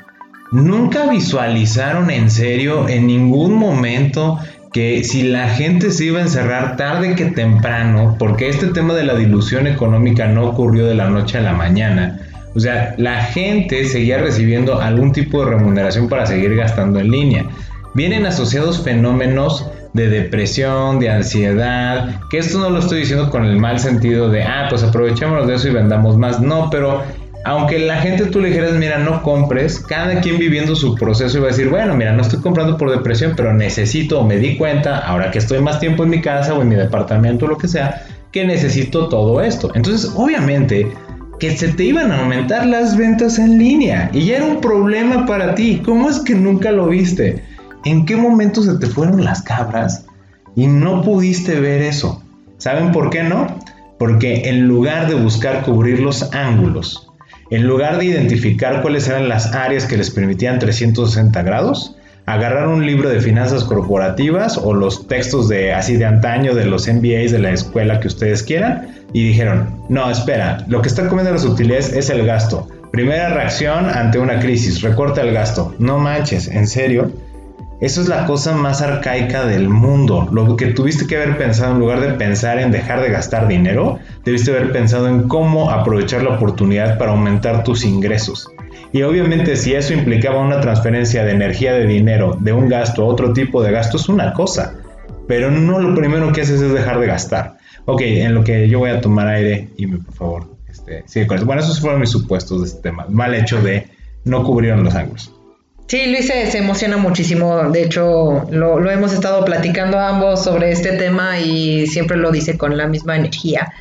nunca visualizaron en serio en ningún momento que si la gente se iba a encerrar tarde que temprano, porque este tema de la dilución económica no ocurrió de la noche a la mañana, o sea, la gente seguía recibiendo algún tipo de remuneración para seguir gastando en línea. Vienen asociados fenómenos de depresión, de ansiedad, que esto no lo estoy diciendo con el mal sentido de, ah, pues aprovechémonos de eso y vendamos más. No, pero aunque la gente tú le dijeras, mira, no compres, cada quien viviendo su proceso iba a decir, bueno, mira, no estoy comprando por depresión, pero necesito o me di cuenta, ahora que estoy más tiempo en mi casa o en mi departamento o lo que sea, que necesito todo esto. Entonces, obviamente, que se te iban a aumentar las ventas en línea y ya era un problema para ti. ¿Cómo es que nunca lo viste? ¿En qué momento se te fueron las cabras y no pudiste ver eso? ¿Saben por qué no? Porque en lugar de buscar cubrir los ángulos, en lugar de identificar cuáles eran las áreas que les permitían 360 grados, agarraron un libro de finanzas corporativas o los textos de así de antaño de los MBAs de la escuela que ustedes quieran y dijeron, no, espera, lo que está comiendo las utilidades es el gasto. Primera reacción ante una crisis, recorta el gasto. No manches, ¿en serio? Eso es la cosa más arcaica del mundo. Lo que tuviste que haber pensado en lugar de pensar en dejar de gastar dinero, debiste haber pensado en cómo aprovechar la oportunidad para aumentar tus ingresos. Y obviamente si eso implicaba una transferencia de energía de dinero de un gasto a otro tipo de gasto es una cosa, pero no lo primero que haces es dejar de gastar. Ok, en lo que yo voy a tomar aire y me, por favor, este, sigue con eso. Bueno, esos fueron mis supuestos de este tema. Mal hecho de no cubrieron los ángulos. Sí, Luis se, emociona muchísimo. De hecho, lo hemos estado platicando ambos sobre este tema y siempre lo dice con la misma energía.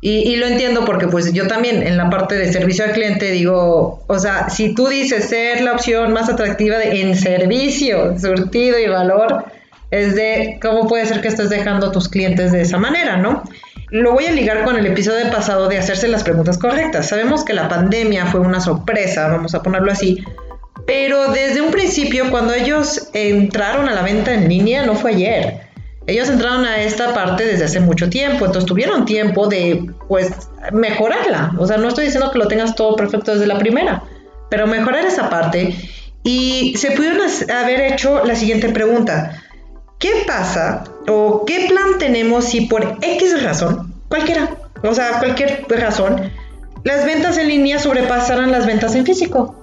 Y, lo entiendo porque pues yo también en la parte de servicio al cliente digo, o sea, si tú dices ser la opción más atractiva en servicio, surtido y valor, es de cómo puede ser que estés dejando a tus clientes de esa manera, ¿no? Lo voy a ligar con el episodio pasado de hacerse las preguntas correctas. Sabemos que la pandemia fue una sorpresa, vamos a ponerlo así, Pero desde un principio, cuando ellos entraron a la venta en línea, no fue ayer. Ellos entraron a esta parte desde hace mucho tiempo, entonces tuvieron tiempo de, pues, mejorarla. O sea, no estoy diciendo que lo tengas todo perfecto desde la primera, pero mejorar esa parte. Y se pudieron haber hecho la siguiente pregunta. ¿Qué pasa o qué plan tenemos si por X razón, cualquiera, o sea, cualquier razón, las ventas en línea sobrepasaran las ventas en físico?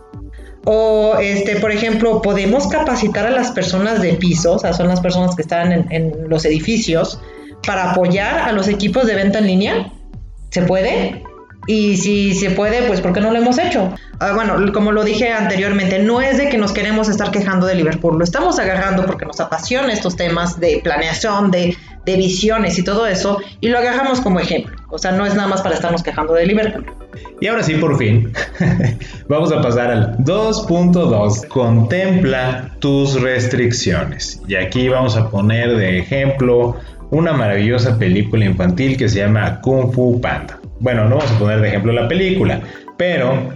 O, este, por ejemplo, podemos capacitar a las personas de piso, o sea, son las personas que están en, los edificios, para apoyar a los equipos de venta en línea. ¿Se puede? Y si se puede, pues ¿por qué no lo hemos hecho? Ah, bueno, como lo dije anteriormente, no es de que nos queremos estar quejando de Liverpool, lo estamos agarrando porque nos apasiona estos temas de planeación, de, de visiones y todo eso, y lo agarramos como ejemplo. O sea, no es nada más para estarnos quejando de Liverpool. Y ahora sí, por fin, *laughs* vamos a pasar al 2.2. Contempla tus restricciones. Y aquí vamos a poner de ejemplo una maravillosa película infantil que se llama Kung Fu Panda. Bueno, no vamos a poner de ejemplo la película, pero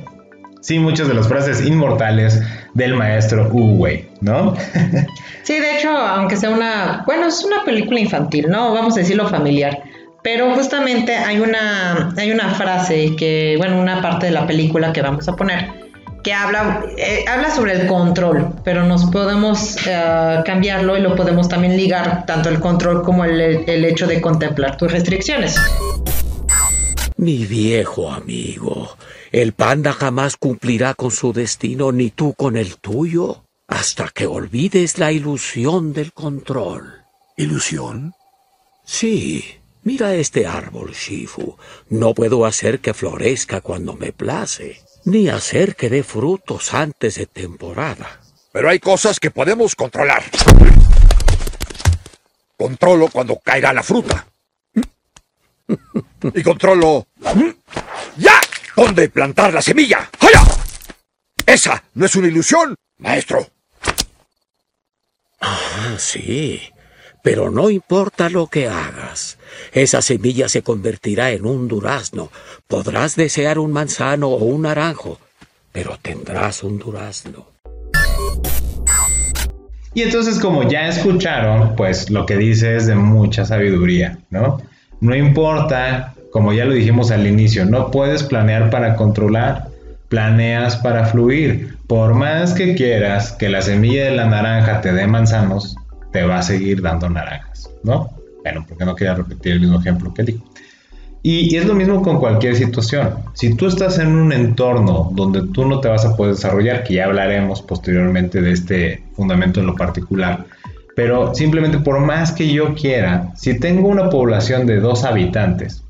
sí muchas de las frases inmortales del maestro Wu Wei, ¿no? *laughs* sí, de hecho, aunque sea una, bueno, es una película infantil, ¿no? Vamos a decirlo familiar. Pero justamente hay una, hay una frase que, bueno, una parte de la película que vamos a poner, que habla, eh, habla sobre el control, pero nos podemos eh, cambiarlo y lo podemos también ligar, tanto el control como el, el hecho de contemplar tus restricciones. Mi viejo amigo, el panda jamás cumplirá con su destino ni tú con el tuyo hasta que olvides la ilusión del control. ¿Ilusión? Sí. Mira este árbol, Shifu. No puedo hacer que florezca cuando me place, ni hacer que dé frutos antes de temporada. Pero hay cosas que podemos controlar. Controlo cuando caiga la fruta. *laughs* Y controlo... ¡Ya! ¿Dónde plantar la semilla? ¡Haya! Esa no es una ilusión, maestro. Ah, sí. Pero no importa lo que hagas. Esa semilla se convertirá en un durazno. Podrás desear un manzano o un naranjo, pero tendrás un durazno. Y entonces, como ya escucharon, pues lo que dice es de mucha sabiduría, ¿no? No importa, como ya lo dijimos al inicio, no puedes planear para controlar, planeas para fluir. Por más que quieras que la semilla de la naranja te dé manzanos, te va a seguir dando naranjas, ¿no? Bueno, porque no quería repetir el mismo ejemplo que dijo. Y, es lo mismo con cualquier situación. Si tú estás en un entorno donde tú no te vas a poder desarrollar, que ya hablaremos posteriormente de este fundamento en lo particular, pero simplemente por más que yo quiera, si tengo una población de dos habitantes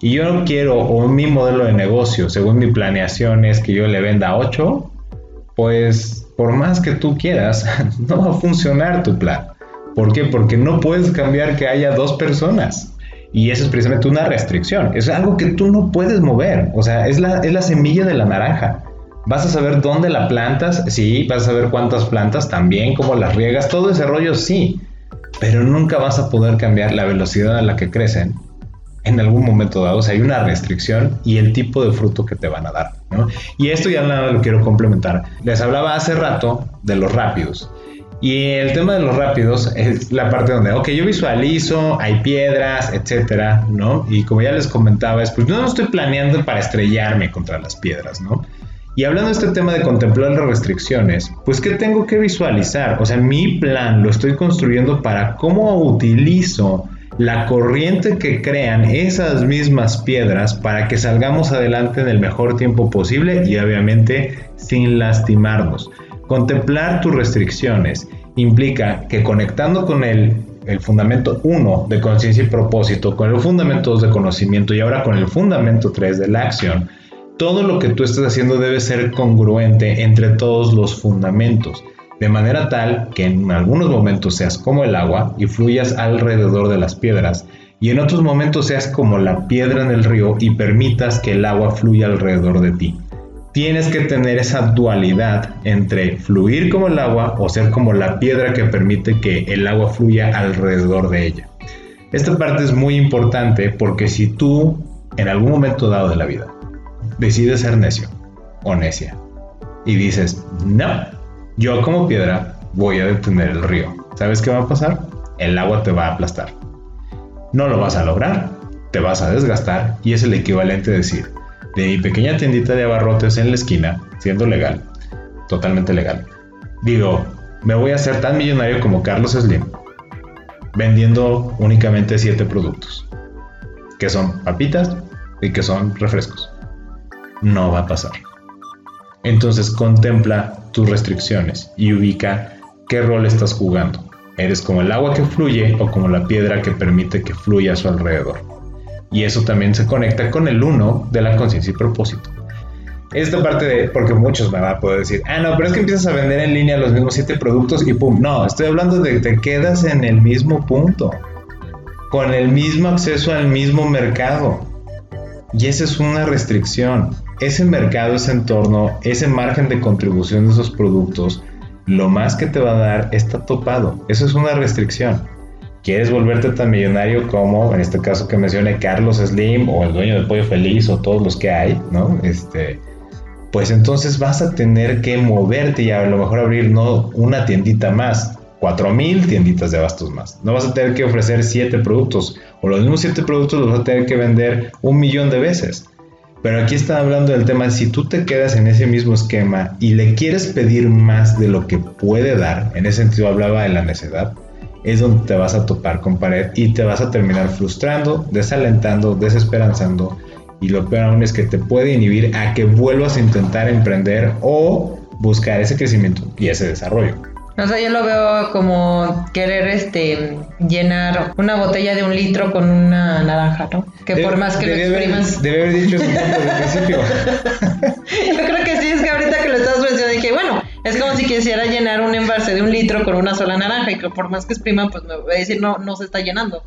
y yo no quiero, o mi modelo de negocio, según mi planeación es que yo le venda 8, pues por más que tú quieras, *laughs* no va a funcionar tu plan. ¿Por qué? Porque no puedes cambiar que haya dos personas. Y eso es precisamente una restricción. Es algo que tú no puedes mover. O sea, es la, es la semilla de la naranja. ¿Vas a saber dónde la plantas? Sí. ¿Vas a saber cuántas plantas? También. ¿Cómo las riegas? Todo ese rollo sí. Pero nunca vas a poder cambiar la velocidad a la que crecen en algún momento dado. O sea, hay una restricción y el tipo de fruto que te van a dar. Y esto ya lo quiero complementar. Les hablaba hace rato de los rápidos. Y el tema de los rápidos es la parte donde, ok, yo visualizo, hay piedras, etcétera, ¿no? Y como ya les comentaba, es pues no estoy planeando para estrellarme contra las piedras, ¿no? Y hablando de este tema de contemplar las restricciones, pues ¿qué tengo que visualizar? O sea, mi plan lo estoy construyendo para cómo utilizo la corriente que crean esas mismas piedras para que salgamos adelante en el mejor tiempo posible y obviamente sin lastimarnos. Contemplar tus restricciones implica que conectando con el, el fundamento 1 de conciencia y propósito, con el fundamento 2 de conocimiento y ahora con el fundamento 3 de la acción, todo lo que tú estés haciendo debe ser congruente entre todos los fundamentos de manera tal que en algunos momentos seas como el agua y fluyas alrededor de las piedras, y en otros momentos seas como la piedra en el río y permitas que el agua fluya alrededor de ti. Tienes que tener esa dualidad entre fluir como el agua o ser como la piedra que permite que el agua fluya alrededor de ella. Esta parte es muy importante porque si tú en algún momento dado de la vida decides ser necio o necia y dices, no, yo como piedra voy a detener el río. ¿Sabes qué va a pasar? El agua te va a aplastar. No lo vas a lograr, te vas a desgastar y es el equivalente de decir, de mi pequeña tiendita de abarrotes en la esquina, siendo legal, totalmente legal, digo, me voy a hacer tan millonario como Carlos Slim, vendiendo únicamente 7 productos, que son papitas y que son refrescos. No va a pasar. Entonces contempla tus restricciones y ubica qué rol estás jugando. ¿Eres como el agua que fluye o como la piedra que permite que fluya a su alrededor? Y eso también se conecta con el uno de la conciencia y propósito. Esta parte de, porque muchos me van a poder decir, ah, no, pero es que empiezas a vender en línea los mismos siete productos y pum. No, estoy hablando de que te quedas en el mismo punto, con el mismo acceso al mismo mercado. Y esa es una restricción ese mercado, ese entorno, ese margen de contribución de esos productos, lo más que te va a dar está topado. Eso es una restricción. ¿Quieres volverte tan millonario como, en este caso que mencioné, Carlos Slim o el dueño de Pollo Feliz o todos los que hay, ¿no? Este, pues entonces vas a tener que moverte y a lo mejor abrir no una tiendita más, cuatro mil tienditas de abastos más. No vas a tener que ofrecer siete productos o los mismos siete productos los vas a tener que vender un millón de veces. Pero aquí está hablando del tema, si tú te quedas en ese mismo esquema y le quieres pedir más de lo que puede dar, en ese sentido hablaba de la necedad, es donde te vas a topar con pared y te vas a terminar frustrando, desalentando, desesperanzando y lo peor aún es que te puede inhibir a que vuelvas a intentar emprender o buscar ese crecimiento y ese desarrollo. O sea, yo lo veo como querer este llenar una botella de un litro con una naranja, ¿no? Que por más que lo exprimas. Debe haber dicho eso desde el principio. *laughs* yo creo que sí, es que ahorita que lo estás mencionando dije, bueno, es como si quisiera llenar un envase de un litro con una sola naranja y que por más que exprima, pues me voy a decir, no, no se está llenando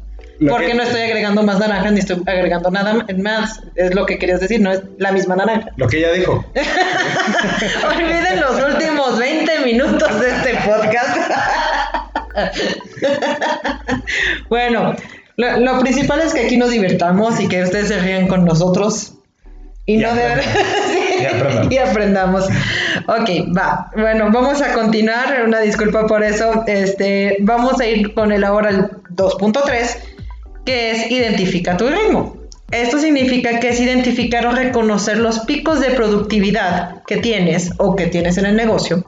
porque no estoy agregando más naranja ni estoy agregando nada más. Es lo que querías decir, no es la misma naranja. Lo que ella dijo. *laughs* Olviden los últimos 20 minutos de este podcast. *laughs* bueno, lo, principal es que aquí nos divertamos y que ustedes se rían con nosotros. Y, no de y, *laughs* aprendamos. y aprendamos. Ok, va. Bueno, vamos a continuar. Una disculpa por eso. Este, vamos a ir con el ahora el 2.3 que es identifica tu ritmo. Esto significa que es identificar o reconocer los picos de productividad que tienes o que tienes en el negocio.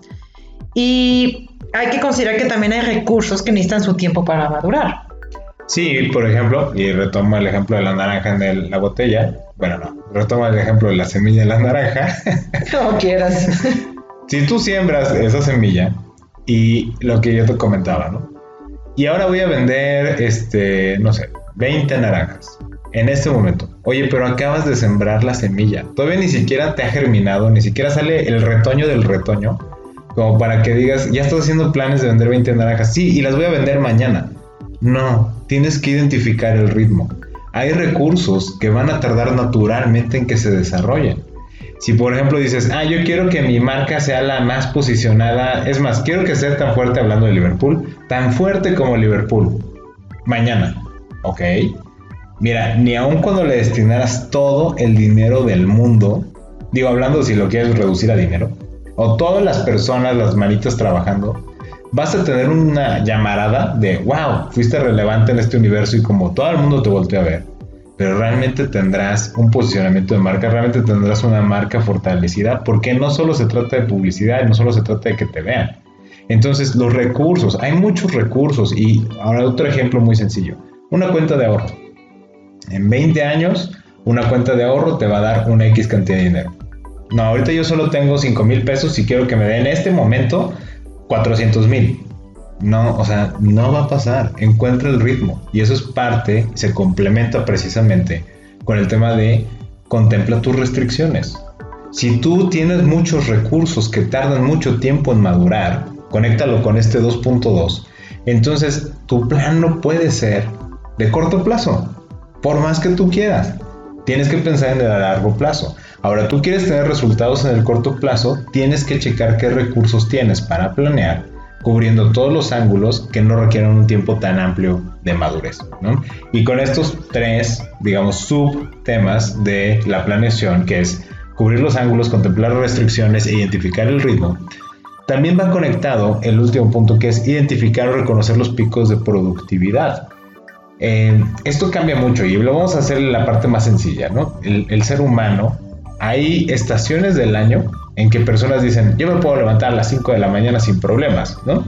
Y hay que considerar que también hay recursos que necesitan su tiempo para madurar. Sí, por ejemplo, y retomo el ejemplo de la naranja en la botella. Bueno, no, retomo el ejemplo de la semilla de la naranja. *laughs* Como quieras. si tú siembras esa semilla y lo que yo te comentaba, ¿no? Y ahora voy a vender, este, no sé, 20 naranjas. En este momento. Oye, pero acabas de sembrar la semilla. Todavía ni siquiera te ha germinado, ni siquiera sale el retoño del retoño. Como para que digas, ya estás haciendo planes de vender 20 naranjas. Sí, y las voy a vender mañana. No, tienes que identificar el ritmo. Hay recursos que van a tardar naturalmente en que se desarrollen. Si por ejemplo dices, ah, yo quiero que mi marca sea la más posicionada, es más, quiero que sea tan fuerte hablando de Liverpool, tan fuerte como Liverpool, mañana, ¿ok? Mira, ni aun cuando le destinaras todo el dinero del mundo, digo hablando si lo quieres reducir a dinero, o todas las personas, las manitas trabajando, vas a tener una llamarada de, wow, fuiste relevante en este universo y como todo el mundo te voltea a ver pero realmente tendrás un posicionamiento de marca, realmente tendrás una marca fortalecida, porque no solo se trata de publicidad, no solo se trata de que te vean. Entonces, los recursos, hay muchos recursos y ahora otro ejemplo muy sencillo, una cuenta de ahorro. En 20 años, una cuenta de ahorro te va a dar una X cantidad de dinero. No, ahorita yo solo tengo 5 mil pesos y quiero que me den en este momento 400 mil. No, o sea, no va a pasar. Encuentra el ritmo. Y eso es parte, se complementa precisamente con el tema de contempla tus restricciones. Si tú tienes muchos recursos que tardan mucho tiempo en madurar, conéctalo con este 2.2. Entonces, tu plan no puede ser de corto plazo, por más que tú quieras. Tienes que pensar en el largo plazo. Ahora, tú quieres tener resultados en el corto plazo, tienes que checar qué recursos tienes para planear cubriendo todos los ángulos que no requieran un tiempo tan amplio de madurez. Y con estos tres, digamos, subtemas de la planeación, que es cubrir los ángulos, contemplar restricciones e identificar el ritmo, también va conectado el último punto que es identificar o reconocer los picos de productividad. Eh, esto cambia mucho y lo vamos a hacer en la parte más sencilla, ¿no? El, ser humano, hay estaciones del año en que personas dicen, yo me puedo levantar a las 5 de la mañana sin problemas, ¿no?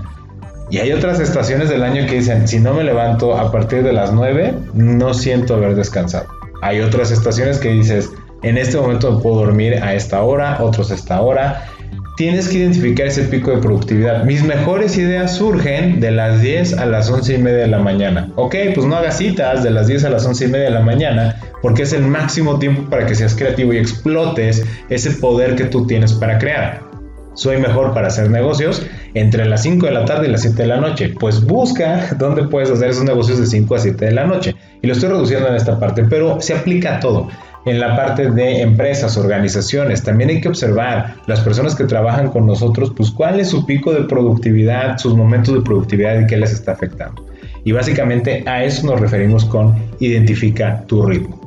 Y hay otras estaciones del año que dicen, si no me levanto a partir de las 9, no siento haber descansado. Hay otras estaciones que dices, en este momento puedo dormir a esta hora, otros a esta hora. Tienes que identificar ese pico de productividad. Mis mejores ideas surgen de las 10 a las 11 y media de la mañana. Ok, pues no hagas citas de las 10 a las 11 y media de la mañana porque es el máximo tiempo para que seas creativo y explotes ese poder que tú tienes para crear soy mejor para hacer negocios entre las 5 de la tarde y las 7 de la noche. Pues busca dónde puedes hacer esos negocios de 5 a 7 de la noche. Y lo estoy reduciendo en esta parte, pero se aplica a todo. En la parte de empresas, organizaciones, también hay que observar las personas que trabajan con nosotros, pues cuál es su pico de productividad, sus momentos de productividad y qué les está afectando. Y básicamente a eso nos referimos con identifica tu ritmo.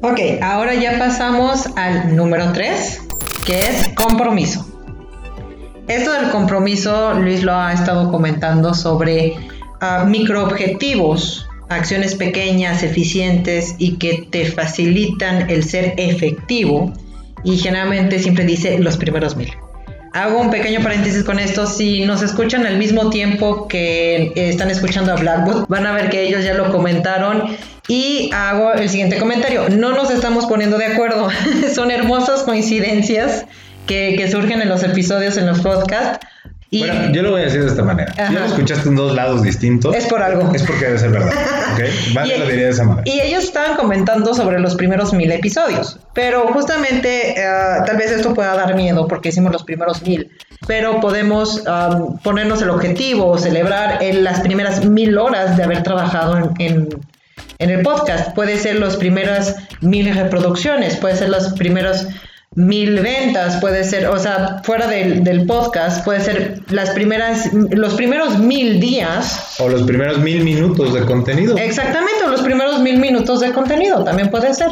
Ok, ahora ya pasamos al número 3, que es compromiso. Esto del compromiso, Luis lo ha estado comentando sobre uh, microobjetivos, acciones pequeñas, eficientes y que te facilitan el ser efectivo. Y generalmente siempre dice los primeros mil. Hago un pequeño paréntesis con esto. Si nos escuchan al mismo tiempo que están escuchando a Blackwood, van a ver que ellos ya lo comentaron. Y hago el siguiente comentario. No nos estamos poniendo de acuerdo. *laughs* Son hermosas coincidencias que, surgen en los episodios, en los podcasts. Y... Bueno, yo lo voy a decir de esta manera. Ya lo escuchaste en dos lados distintos. Es por algo. Es porque debe ser verdad. Vale, y, lo diría de esa manera. Y ellos estaban comentando sobre los primeros mil episodios. Pero justamente, uh, tal vez esto pueda dar miedo porque hicimos los primeros mil. Pero podemos um, ponernos el objetivo, celebrar en las primeras mil horas de haber trabajado en, en, en el podcast. Puede ser las primeras mil reproducciones, puede ser las primeras mil ventas, puede ser, o sea, fuera del, del, podcast, puede ser las primeras, los primeros mil días. O los primeros mil minutos de contenido. Exactamente, o los primeros mil minutos de contenido, también puede ser.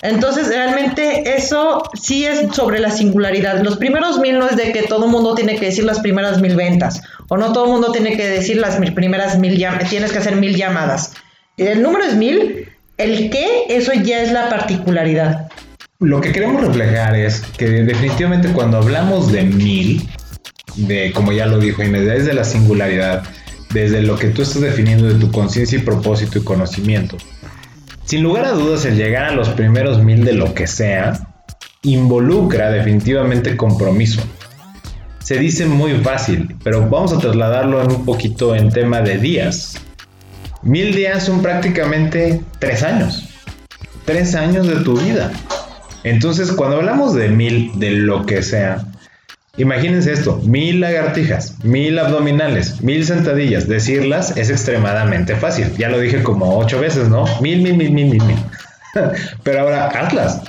Entonces, realmente eso sí es sobre la singularidad. Los primeros mil no es de que todo el mundo tiene que decir las primeras mil ventas, o no todo el mundo tiene que decir las primeras mil llamadas, tienes que hacer mil llamadas. El número es mil, el qué, eso ya es la particularidad. Lo que queremos reflejar es que definitivamente cuando hablamos de mil, de como ya lo dijo Inés, desde la singularidad, desde lo que tú estás definiendo de tu conciencia y propósito y conocimiento, sin lugar a dudas el llegar a los primeros mil de lo que sea, involucra definitivamente compromiso. Se dice muy fácil, pero vamos a trasladarlo en un poquito en tema de días. Mil días son prácticamente tres años. Tres años de tu vida. Entonces, cuando hablamos de mil, de lo que sea, imagínense esto, mil lagartijas, mil abdominales, mil sentadillas, decirlas es extremadamente fácil. Ya lo dije como ocho veces, ¿no? Mil, mil, mil, mil, mil, mil. *laughs* Pero ahora, hazlas.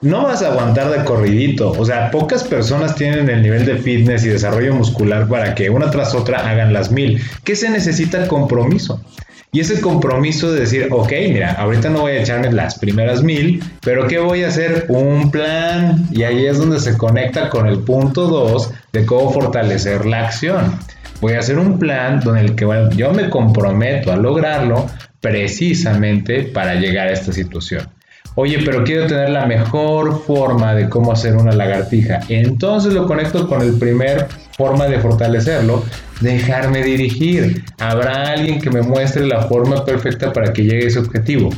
No vas a aguantar de corridito. O sea, pocas personas tienen el nivel de fitness y desarrollo muscular para que una tras otra hagan las mil. ¿Qué se necesita? Compromiso. Y ese compromiso de decir, ok, mira, ahorita no voy a echarme las primeras mil, pero ¿qué voy a hacer? Un plan. Y ahí es donde se conecta con el punto 2 de cómo fortalecer la acción. Voy a hacer un plan donde el que bueno, yo me comprometo a lograrlo precisamente para llegar a esta situación. Oye, pero quiero tener la mejor forma de cómo hacer una lagartija. Entonces lo conecto con el primer forma de fortalecerlo, dejarme dirigir. Habrá alguien que me muestre la forma perfecta para que llegue a ese objetivo.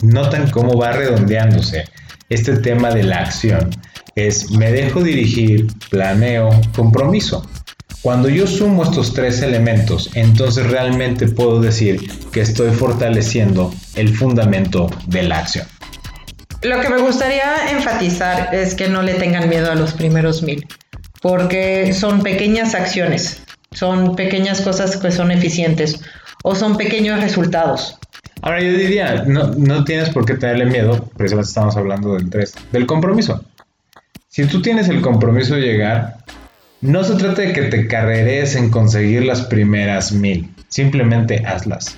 Notan cómo va redondeándose este tema de la acción. Es me dejo dirigir, planeo, compromiso. Cuando yo sumo estos tres elementos, entonces realmente puedo decir que estoy fortaleciendo el fundamento de la acción. Lo que me gustaría enfatizar es que no le tengan miedo a los primeros mil porque son pequeñas acciones, son pequeñas cosas que son eficientes o son pequeños resultados. Ahora yo diría, no, no tienes por qué tenerle miedo, precisamente estamos hablando del 3, del compromiso. Si tú tienes el compromiso de llegar, no se trata de que te carreres en conseguir las primeras mil, simplemente hazlas.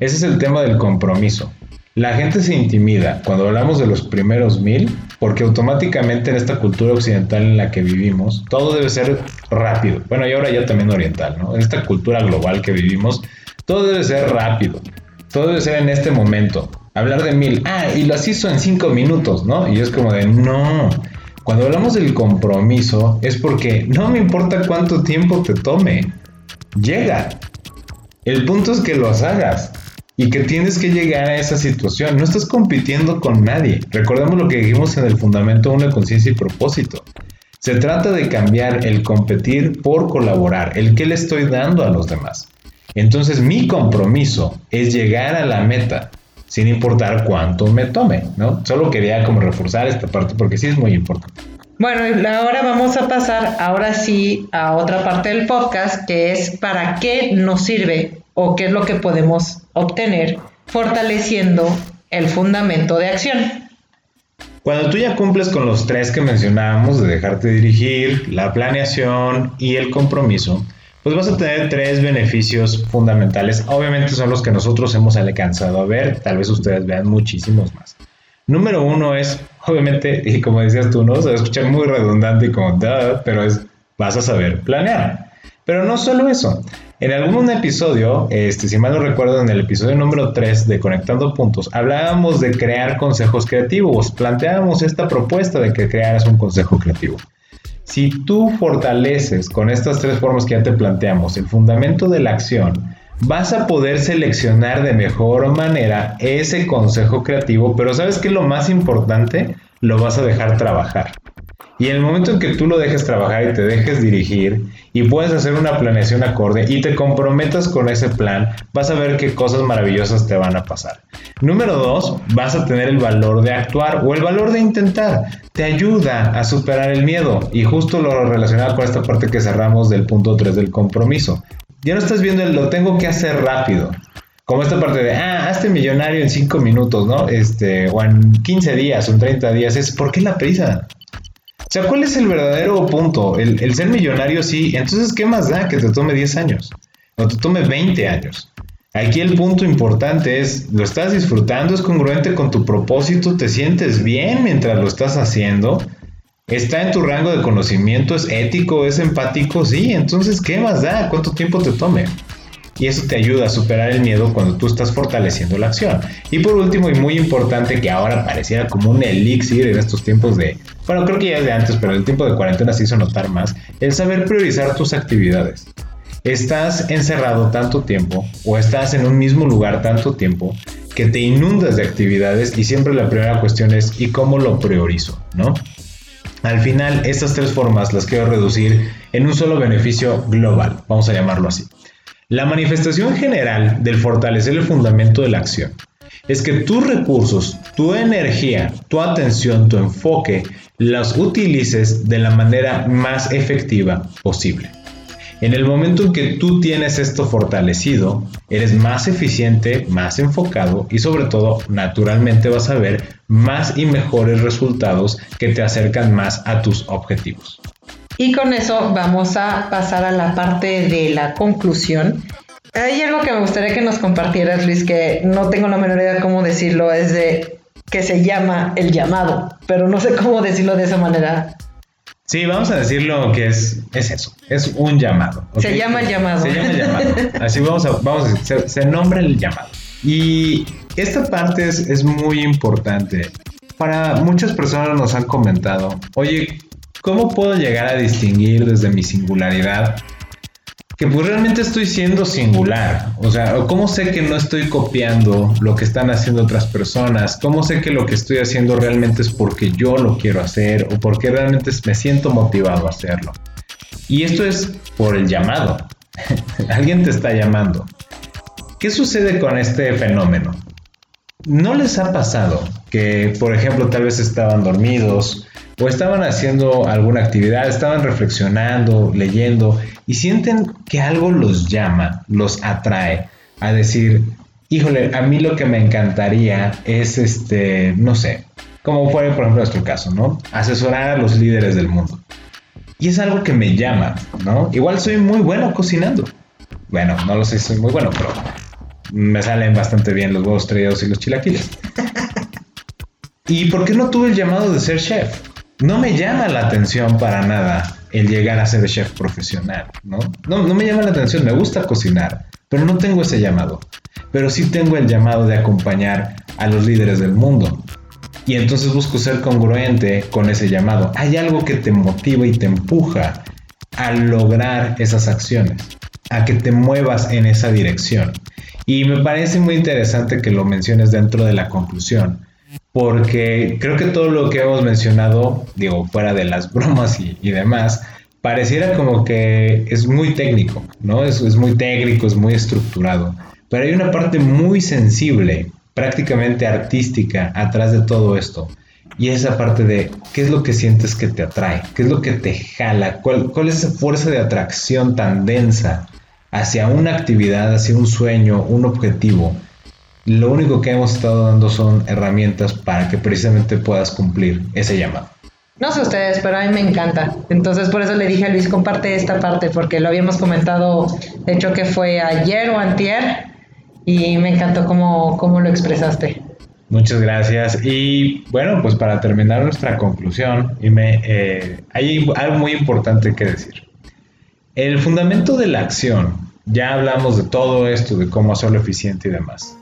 Ese es el tema del compromiso. La gente se intimida cuando hablamos de los primeros mil porque automáticamente en esta cultura occidental en la que vivimos todo debe ser rápido. Bueno, y ahora ya también oriental, ¿no? En esta cultura global que vivimos todo debe ser rápido. Todo debe ser en este momento. Hablar de mil, ah, y lo hizo en cinco minutos, ¿no? Y es como de, no. Cuando hablamos del compromiso es porque no me importa cuánto tiempo te tome. Llega. El punto es que los hagas y que tienes que llegar a esa situación. No estás compitiendo con nadie. Recordemos lo que dijimos en el fundamento de una conciencia y propósito. Se trata de cambiar el competir por colaborar, el que le estoy dando a los demás. Entonces mi compromiso es llegar a la meta sin importar cuánto me tome, ¿no? Solo quería como reforzar esta parte porque sí es muy importante. Bueno, ahora vamos a pasar ahora sí a otra parte del podcast que es para qué nos sirve o qué es lo que podemos obtener fortaleciendo el fundamento de acción. Cuando tú ya cumples con los tres que mencionábamos de dejarte dirigir, la planeación y el compromiso, pues vas a tener tres beneficios fundamentales. Obviamente son los que nosotros hemos alcanzado a ver, tal vez ustedes vean muchísimos más. Número uno es, obviamente, y como decías tú, ¿no? Se va a escuchar muy redundante y como, pero es, vas a saber planear. Pero no solo eso, en algún episodio, este, si mal no recuerdo, en el episodio número 3 de Conectando Puntos, hablábamos de crear consejos creativos. Planteábamos esta propuesta de que crearas un consejo creativo. Si tú fortaleces con estas tres formas que ya te planteamos el fundamento de la acción, vas a poder seleccionar de mejor manera ese consejo creativo, pero ¿sabes qué lo más importante? Lo vas a dejar trabajar. Y en el momento en que tú lo dejes trabajar y te dejes dirigir y puedes hacer una planeación acorde y te comprometas con ese plan, vas a ver qué cosas maravillosas te van a pasar. Número dos, vas a tener el valor de actuar o el valor de intentar. Te ayuda a superar el miedo y justo lo relacionado con esta parte que cerramos del punto 3 del compromiso. Ya no estás viendo el lo tengo que hacer rápido. Como esta parte de, ah, hazte millonario en 5 minutos, ¿no? Este, o en 15 días o en 30 días. Es, ¿por qué la prisa? O sea, ¿cuál es el verdadero punto? El, ser millonario sí, entonces ¿qué más da que te tome 10 años? O te tome 20 años. Aquí el punto importante es, ¿lo estás disfrutando? ¿Es congruente con tu propósito? ¿Te sientes bien mientras lo estás haciendo? ¿Está en tu rango de conocimiento? ¿Es ético? ¿Es empático? Sí, entonces ¿qué más da? ¿Cuánto tiempo te tome? y eso te ayuda a superar el miedo cuando tú estás fortaleciendo la acción. Y por último y muy importante que ahora pareciera como un elixir en estos tiempos de, bueno, creo que ya es de antes, pero el tiempo de cuarentena se hizo notar más, el saber priorizar tus actividades. Estás encerrado tanto tiempo o estás en un mismo lugar tanto tiempo que te inundas de actividades y siempre la primera cuestión es ¿y cómo lo priorizo? ¿No? Al final, estas tres formas las quiero reducir en un solo beneficio global, vamos a llamarlo así. La manifestación general del fortalecer el fundamento de la acción es que tus recursos, tu energía, tu atención, tu enfoque, las utilices de la manera más efectiva posible. En el momento en que tú tienes esto fortalecido, eres más eficiente, más enfocado y sobre todo, naturalmente vas a ver más y mejores resultados que te acercan más a tus objetivos. Y con eso vamos a pasar a la parte de la conclusión. Hay algo que me gustaría que nos compartieras, Luis, que no tengo la menor idea de cómo decirlo, es de que se llama el llamado, pero no sé cómo decirlo de esa manera. Sí, vamos a decirlo que es, es eso, es un llamado. Se llama el llamado. Se llama el llamado. Así vamos a, vamos a decir, se, se nombra el llamado. Y esta parte es, es muy importante. Para muchas personas nos han comentado, oye, ¿Cómo puedo llegar a distinguir desde mi singularidad que pues realmente estoy siendo singular? O sea, ¿cómo sé que no estoy copiando lo que están haciendo otras personas? ¿Cómo sé que lo que estoy haciendo realmente es porque yo lo quiero hacer o porque realmente me siento motivado a hacerlo? Y esto es por el llamado. *laughs* Alguien te está llamando. ¿Qué sucede con este fenómeno? ¿No les ha pasado que, por ejemplo, tal vez estaban dormidos o estaban haciendo alguna actividad, estaban reflexionando, leyendo y sienten que algo los llama, los atrae a decir, híjole, a mí lo que me encantaría es, este, no sé, como fue por ejemplo nuestro caso, ¿no? Asesorar a los líderes del mundo. Y es algo que me llama, ¿no? Igual soy muy bueno cocinando. Bueno, no lo sé, soy muy bueno, pero me salen bastante bien los huevos y los chilaquiles. *laughs* ¿Y por qué no tuve el llamado de ser chef? No me llama la atención para nada el llegar a ser chef profesional, ¿no? No, no me llama la atención, me gusta cocinar, pero no tengo ese llamado. Pero sí tengo el llamado de acompañar a los líderes del mundo. Y entonces busco ser congruente con ese llamado. Hay algo que te motiva y te empuja a lograr esas acciones, a que te muevas en esa dirección. Y me parece muy interesante que lo menciones dentro de la conclusión, porque creo que todo lo que hemos mencionado, digo, fuera de las *laughs* bromas y, demás, pareciera como que es muy técnico, ¿no? Es, es muy técnico, es muy estructurado, pero hay una parte muy sensible, prácticamente artística, atrás de todo esto. Y esa parte de qué es lo que sientes que te atrae, qué es lo que te jala, cuál, cuál es esa fuerza de atracción tan densa hacia una actividad, hacia un sueño, un objetivo. Lo único que hemos estado dando son herramientas para que precisamente puedas cumplir ese llamado. No sé ustedes, pero a mí me encanta. Entonces por eso le dije a Luis, comparte esta parte, porque lo habíamos comentado, de hecho que fue ayer o antier, y me encantó cómo, cómo lo expresaste. Muchas gracias. Y bueno, pues para terminar nuestra conclusión, y me, eh, hay algo muy importante que decir. El fundamento de la acción, ya hablamos de todo esto, de cómo hacerlo eficiente y demás.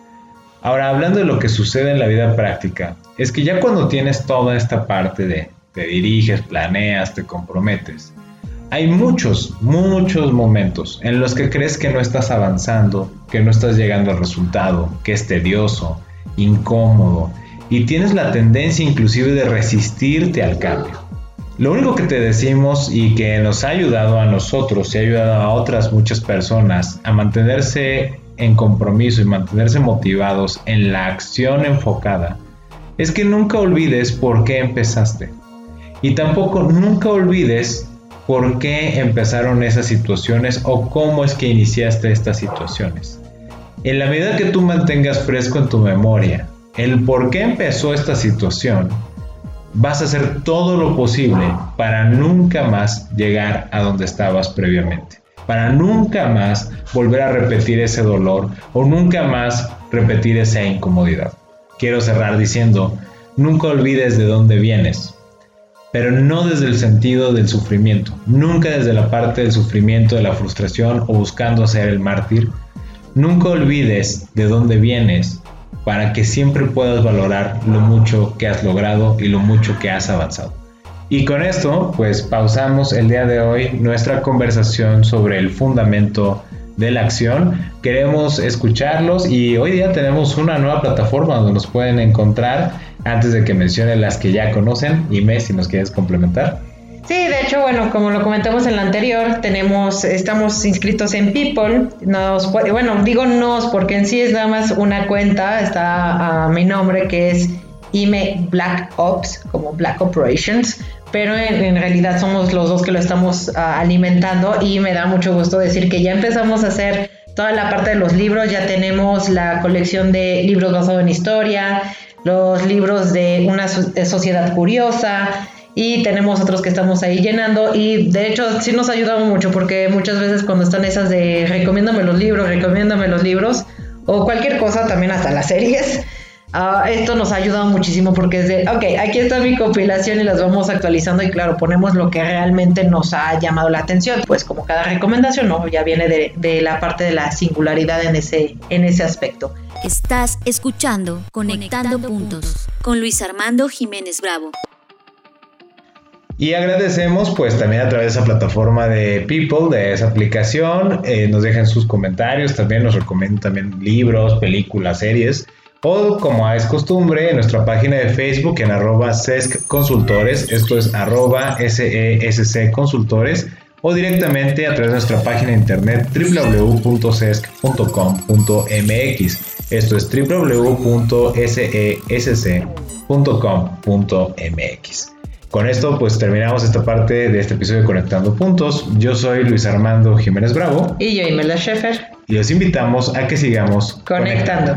Ahora, hablando de lo que sucede en la vida práctica, es que ya cuando tienes toda esta parte de te diriges, planeas, te comprometes, hay muchos, muchos momentos en los que crees que no estás avanzando, que no estás llegando al resultado, que es tedioso, incómodo y tienes la tendencia inclusive de resistirte al cambio. Lo único que te decimos y que nos ha ayudado a nosotros y ha ayudado a otras muchas personas a mantenerse en compromiso y mantenerse motivados en la acción enfocada es que nunca olvides por qué empezaste. Y tampoco nunca olvides por qué empezaron esas situaciones o cómo es que iniciaste estas situaciones. En la medida que tú mantengas fresco en tu memoria el por qué empezó esta situación, vas a hacer todo lo posible para nunca más llegar a donde estabas previamente. Para nunca más volver a repetir ese dolor o nunca más repetir esa incomodidad. Quiero cerrar diciendo, nunca olvides de dónde vienes, pero no desde el sentido del sufrimiento, nunca desde la parte del sufrimiento, de la frustración o buscando ser el mártir, Nunca olvides de dónde vienes para que siempre puedas valorar lo mucho que has logrado y lo mucho que has avanzado. Y con esto, pues pausamos el día de hoy nuestra conversación sobre el fundamento de la acción. Queremos escucharlos y hoy día tenemos una nueva plataforma donde nos pueden encontrar antes de que mencione las que ya conocen. Y me si nos quieres complementar. Sí, de hecho, bueno, como lo comentamos en la anterior, tenemos, estamos inscritos en People. Nos bueno, digo nos porque en sí es nada más una cuenta, está a mi nombre que es IME Black Ops, como Black Operations, pero en, realidad somos los dos que lo estamos ah, alimentando y me da mucho gusto decir que ya empezamos a hacer toda la parte de los libros, ya tenemos la colección de libros basados en historia, los libros de una sociedad curiosa, y tenemos otros que estamos ahí llenando. Y de hecho sí nos ha ayudado mucho porque muchas veces cuando están esas de recomiéndame los libros, recomiéndame los libros o cualquier cosa, también hasta las series, uh, esto nos ha ayudado muchísimo porque es de, ok, aquí está mi compilación y las vamos actualizando y claro, ponemos lo que realmente nos ha llamado la atención, pues como cada recomendación, ¿no? Ya viene de, de la parte de la singularidad en ese, en ese aspecto. Estás escuchando Conectando, Puntos con Luis Armando Jiménez Bravo. Y agradecemos pues también a través de esa plataforma de People, de esa aplicación, eh, nos dejen sus comentarios, también nos recomiendan también libros, películas, series, o como es costumbre, en nuestra página de Facebook en arroba SESC Consultores, esto es arroba SESC Consultores, o directamente a través de nuestra página de internet www.sesc.com.mx. Esto es www.sesc.com.mx. Con esto pues terminamos esta parte de este episodio de Conectando Puntos. Yo soy Luis Armando Jiménez Bravo. Y yo Imelda Schaefer. Y los invitamos a que sigamos conectando.